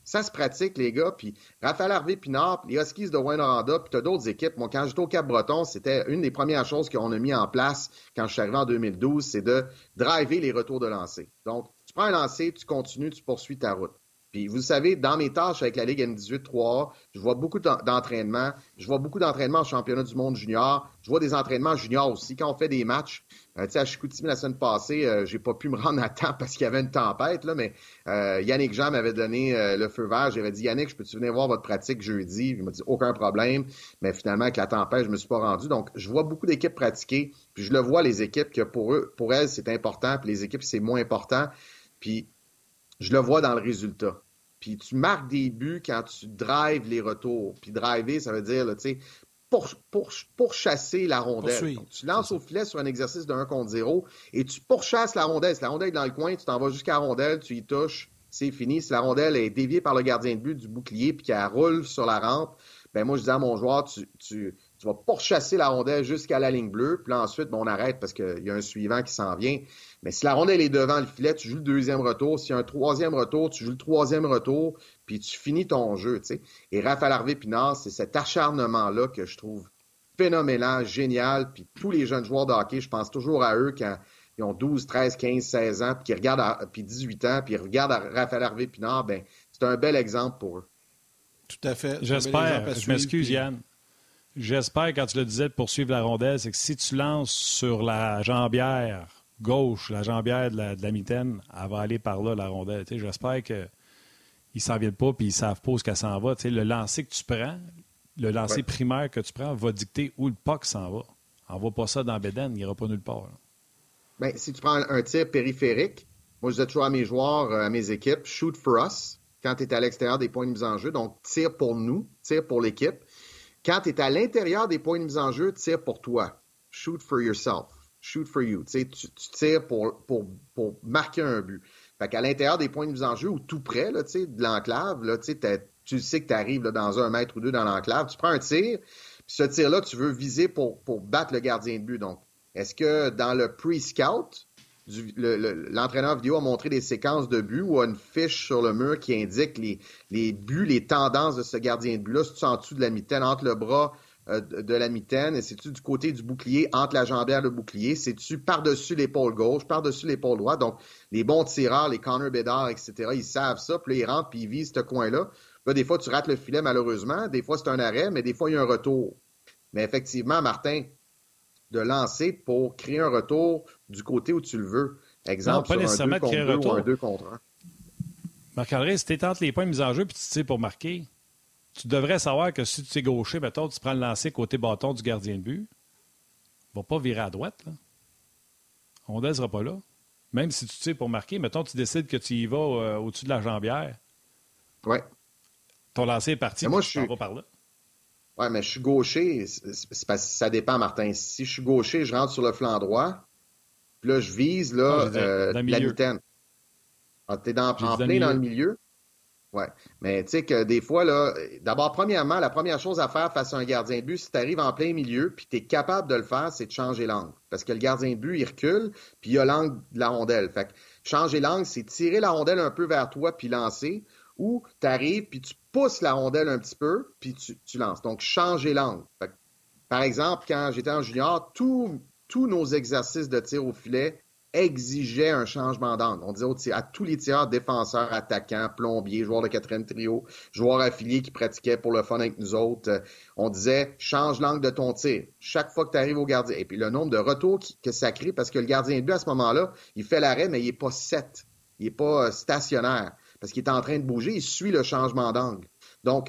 Ça se pratique, les gars. Puis Raphaël Harvey Pinard, les Huskies de Wayne-Oranda, puis tu d'autres équipes. Moi, quand j'étais au Cap-Breton, c'était une des premières choses qu'on a mis en place quand je suis arrivé en 2012, c'est de driver les retours de lancer. Donc, tu prends un lancer, tu continues, tu poursuis ta route. Puis vous savez, dans mes tâches avec la Ligue N18-3A, je vois beaucoup d'entraînements. Je vois beaucoup d'entraînements en championnat du monde junior. Je vois des entraînements juniors aussi. Quand on fait des matchs, euh, tu sais, à Chicoutimi la semaine passée, euh, j'ai pas pu me rendre à temps parce qu'il y avait une tempête, là, mais euh, Yannick Jean m'avait donné le feu vert. J'avais dit, Yannick, je peux-tu venir voir votre pratique jeudi? Il m'a dit, aucun problème. Mais finalement, avec la tempête, je me suis pas rendu. Donc, je vois beaucoup d'équipes pratiquer. Puis je le vois, les équipes, que pour eux, pour elles, c'est important. Puis les équipes, c'est moins important. Puis je le vois dans le résultat. Puis tu marques des buts quand tu drives les retours. Puis driver, ça veut dire, tu sais, pour, pour, chasser la rondelle. tu lances au filet sur un exercice de 1 contre 0 et tu pourchasses la rondelle. Si la rondelle est dans le coin, tu t'en vas jusqu'à la rondelle, tu y touches, c'est fini. Si la rondelle est déviée par le gardien de but du bouclier puis qu'elle roule sur la rampe, ben moi je dis à mon joueur, tu, tu, tu vas pourchasser la rondelle jusqu'à la ligne bleue, puis là, ensuite, on arrête parce qu'il y a un suivant qui s'en vient. Mais si la rondelle est devant le filet, tu joues le deuxième retour. S'il y a un troisième retour, tu joues le troisième retour, puis tu finis ton jeu. sais. Et Raphaël Harvey-Pinard, c'est cet acharnement-là que je trouve phénoménal, génial. Puis tous les jeunes joueurs de hockey, je pense toujours à eux quand ils ont 12, 13, 15, 16 ans, puis qui regardent puis 18 ans, puis ils regardent Raphaël Harvey-Pinard, ben c'est un bel exemple pour eux. Tout à fait. J'espère. Je m'excuse, Yann. J'espère, quand tu le disais, de poursuivre la rondelle, c'est que si tu lances sur la jambière gauche, la jambière de la, de la mitaine, elle va aller par là, la rondelle. J'espère qu'ils ne s'en viennent pas et ils ne savent pas où qu'elle s'en va. le lancer que tu prends, le lancer primaire que tu prends va dicter où le puck s'en va. Envoie pas ça dans Beden, il n'ira pas nulle part. Ben, si tu prends un tir périphérique, moi je dis toujours à mes joueurs, euh, à mes équipes, shoot for us quand tu es à l'extérieur des points de mise en jeu. Donc, tire pour nous, tire pour l'équipe. Quand tu es à l'intérieur des points de mise en jeu, tire pour toi. Shoot for yourself. Shoot for you. Tu, tu tires pour, pour, pour, marquer un but. Fait qu'à l'intérieur des points de mise en jeu ou tout près là, de l'enclave, là, tu sais que tu arrives dans un mètre ou deux dans l'enclave, tu prends un tir, puis ce tir-là, tu veux viser pour, battre le gardien de but. Donc, est-ce que dans le pre-scout, l'entraîneur vidéo a montré des séquences de buts ou a une fiche sur le mur qui indique les, buts, les tendances de ce gardien de but-là? C'est-tu en dessous de la mitaine, entre le bras de la mitaine, et c'est-tu du côté du bouclier, entre la jambière et le bouclier, c'est-tu par-dessus l'épaule gauche, par-dessus l'épaule droite? Donc, les bons tireurs, les Connor etc., ils savent ça, puis là, ils rentrent, puis ils visent ce coin-là. Là, des fois, tu rates le filet, malheureusement. Des fois, c'est un arrêt, mais des fois, il y a un retour. Mais effectivement, Martin, de lancer pour créer un retour du côté où tu le veux. Exemple, pas nécessairement sur un 2 contre 2 ou un 2 contre 1. Marc-André, si tu entre les points de mise en jeu puis tu tires pour marquer, tu devrais savoir que si tu es gaucher, mettons, tu prends le lancer côté bâton du gardien de but, il va pas virer à droite. Là. On ne sera pas là. Même si tu tires pour marquer, mettons, tu décides que tu y vas euh, au-dessus de la jambière. Oui. Ton lancer est parti, moi, je suis... par là. Oui, mais je suis gaucher. C'est parce que ça dépend, Martin. Si je suis gaucher, je rentre sur le flanc droit. Puis là, je vise là, euh, la mitaine. Ah, tu es dans, en plein dans le milieu? Oui. Mais tu sais que des fois, là, d'abord, premièrement, la première chose à faire face à un gardien de but, si tu arrives en plein milieu, puis tu es capable de le faire, c'est de changer l'angle. Parce que le gardien de but, il recule, puis il a l'angle de la rondelle. Fait que changer l'angle, c'est tirer la rondelle un peu vers toi, puis lancer, ou tu arrives, puis tu pousses la rondelle un petit peu, puis tu, tu lances. Donc, changer l'angle. Par exemple, quand j'étais en junior, tous nos exercices de tir au filet exigeaient un changement d'angle. On disait à tous les tireurs, défenseurs, attaquants, plombiers, joueurs de quatrième trio, joueurs affiliés qui pratiquaient pour le fun avec nous autres, euh, on disait change l'angle de ton tir. Chaque fois que tu arrives au gardien. Et puis le nombre de retours que ça crée, parce que le gardien de but à ce moment-là, il fait l'arrêt, mais il n'est pas set. Il n'est pas euh, stationnaire parce qu'il est en train de bouger, il suit le changement d'angle. Donc,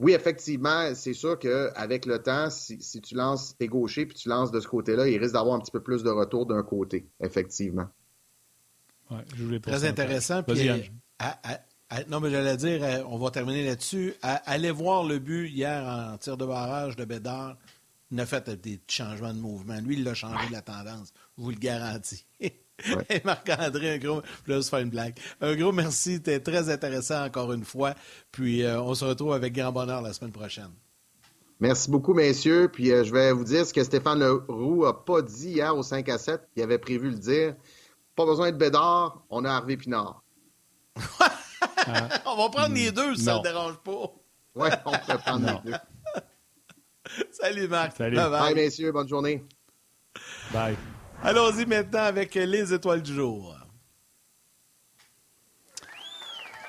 oui, effectivement, c'est sûr qu'avec le temps, si, tu lances tes gauchers puis tu lances de ce côté-là, il risque d'avoir un petit peu plus de retour d'un côté, effectivement. Ouais, je voulais Très intéressant. Puis, non, mais j'allais dire, euh, on va terminer là-dessus. Allez voir le but hier en tir de barrage de Bédard. Il a fait des changements de mouvement. Lui, il a changé la tendance. Je vous le garantis. Et Marc-André, un gros. Je faire une blague. Un gros merci. C'était très intéressant encore une fois. Puis euh, on se retrouve avec grand bonheur la semaine prochaine. Merci beaucoup, messieurs. Puis euh, je vais vous dire ce que Stéphane Leroux n'a pas dit hier au 5 à 7. Il avait prévu le dire. Pas besoin de Bédard, on a Harvey Pinard. on va prendre les deux, si ça ne dérange pas. Oui, on peut prendre les deux. Salut, Marc. Salut. bye, messieurs. Bonne journée. Bye. Allons-y maintenant avec les étoiles du jour.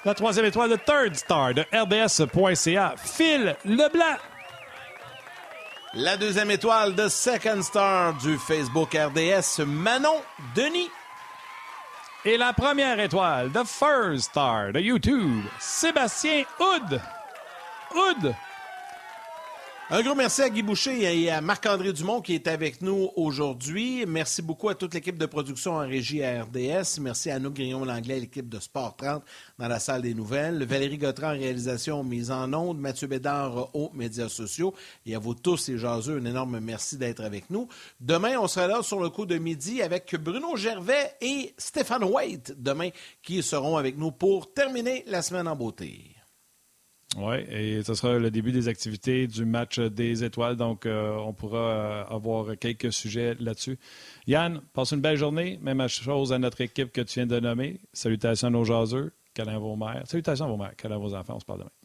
La troisième étoile, de Third Star de RDS.ca, Phil Leblanc. La deuxième étoile de Second Star du Facebook RDS, Manon Denis. Et la première étoile de First Star de YouTube, Sébastien Houd. Houd. Un gros merci à Guy Boucher et à Marc-André Dumont qui est avec nous aujourd'hui. Merci beaucoup à toute l'équipe de production en régie à RDS. Merci à nous, Grillon Langlais, l'équipe de Sport 30 dans la salle des nouvelles. Valérie Gautran en réalisation mise en ondes. Mathieu Bédard aux médias sociaux. Et à vous tous et jaseux, un énorme merci d'être avec nous. Demain, on sera là sur le coup de midi avec Bruno Gervais et Stéphane White demain qui seront avec nous pour terminer la semaine en beauté. Oui, et ce sera le début des activités du match des étoiles, donc euh, on pourra euh, avoir quelques sujets là-dessus. Yann, passe une belle journée. Même chose à notre équipe que tu viens de nommer. Salutations à nos jaseux. Câlin à vos mères. Salutations à vos mères. Câlin à vos enfants. On se parle demain.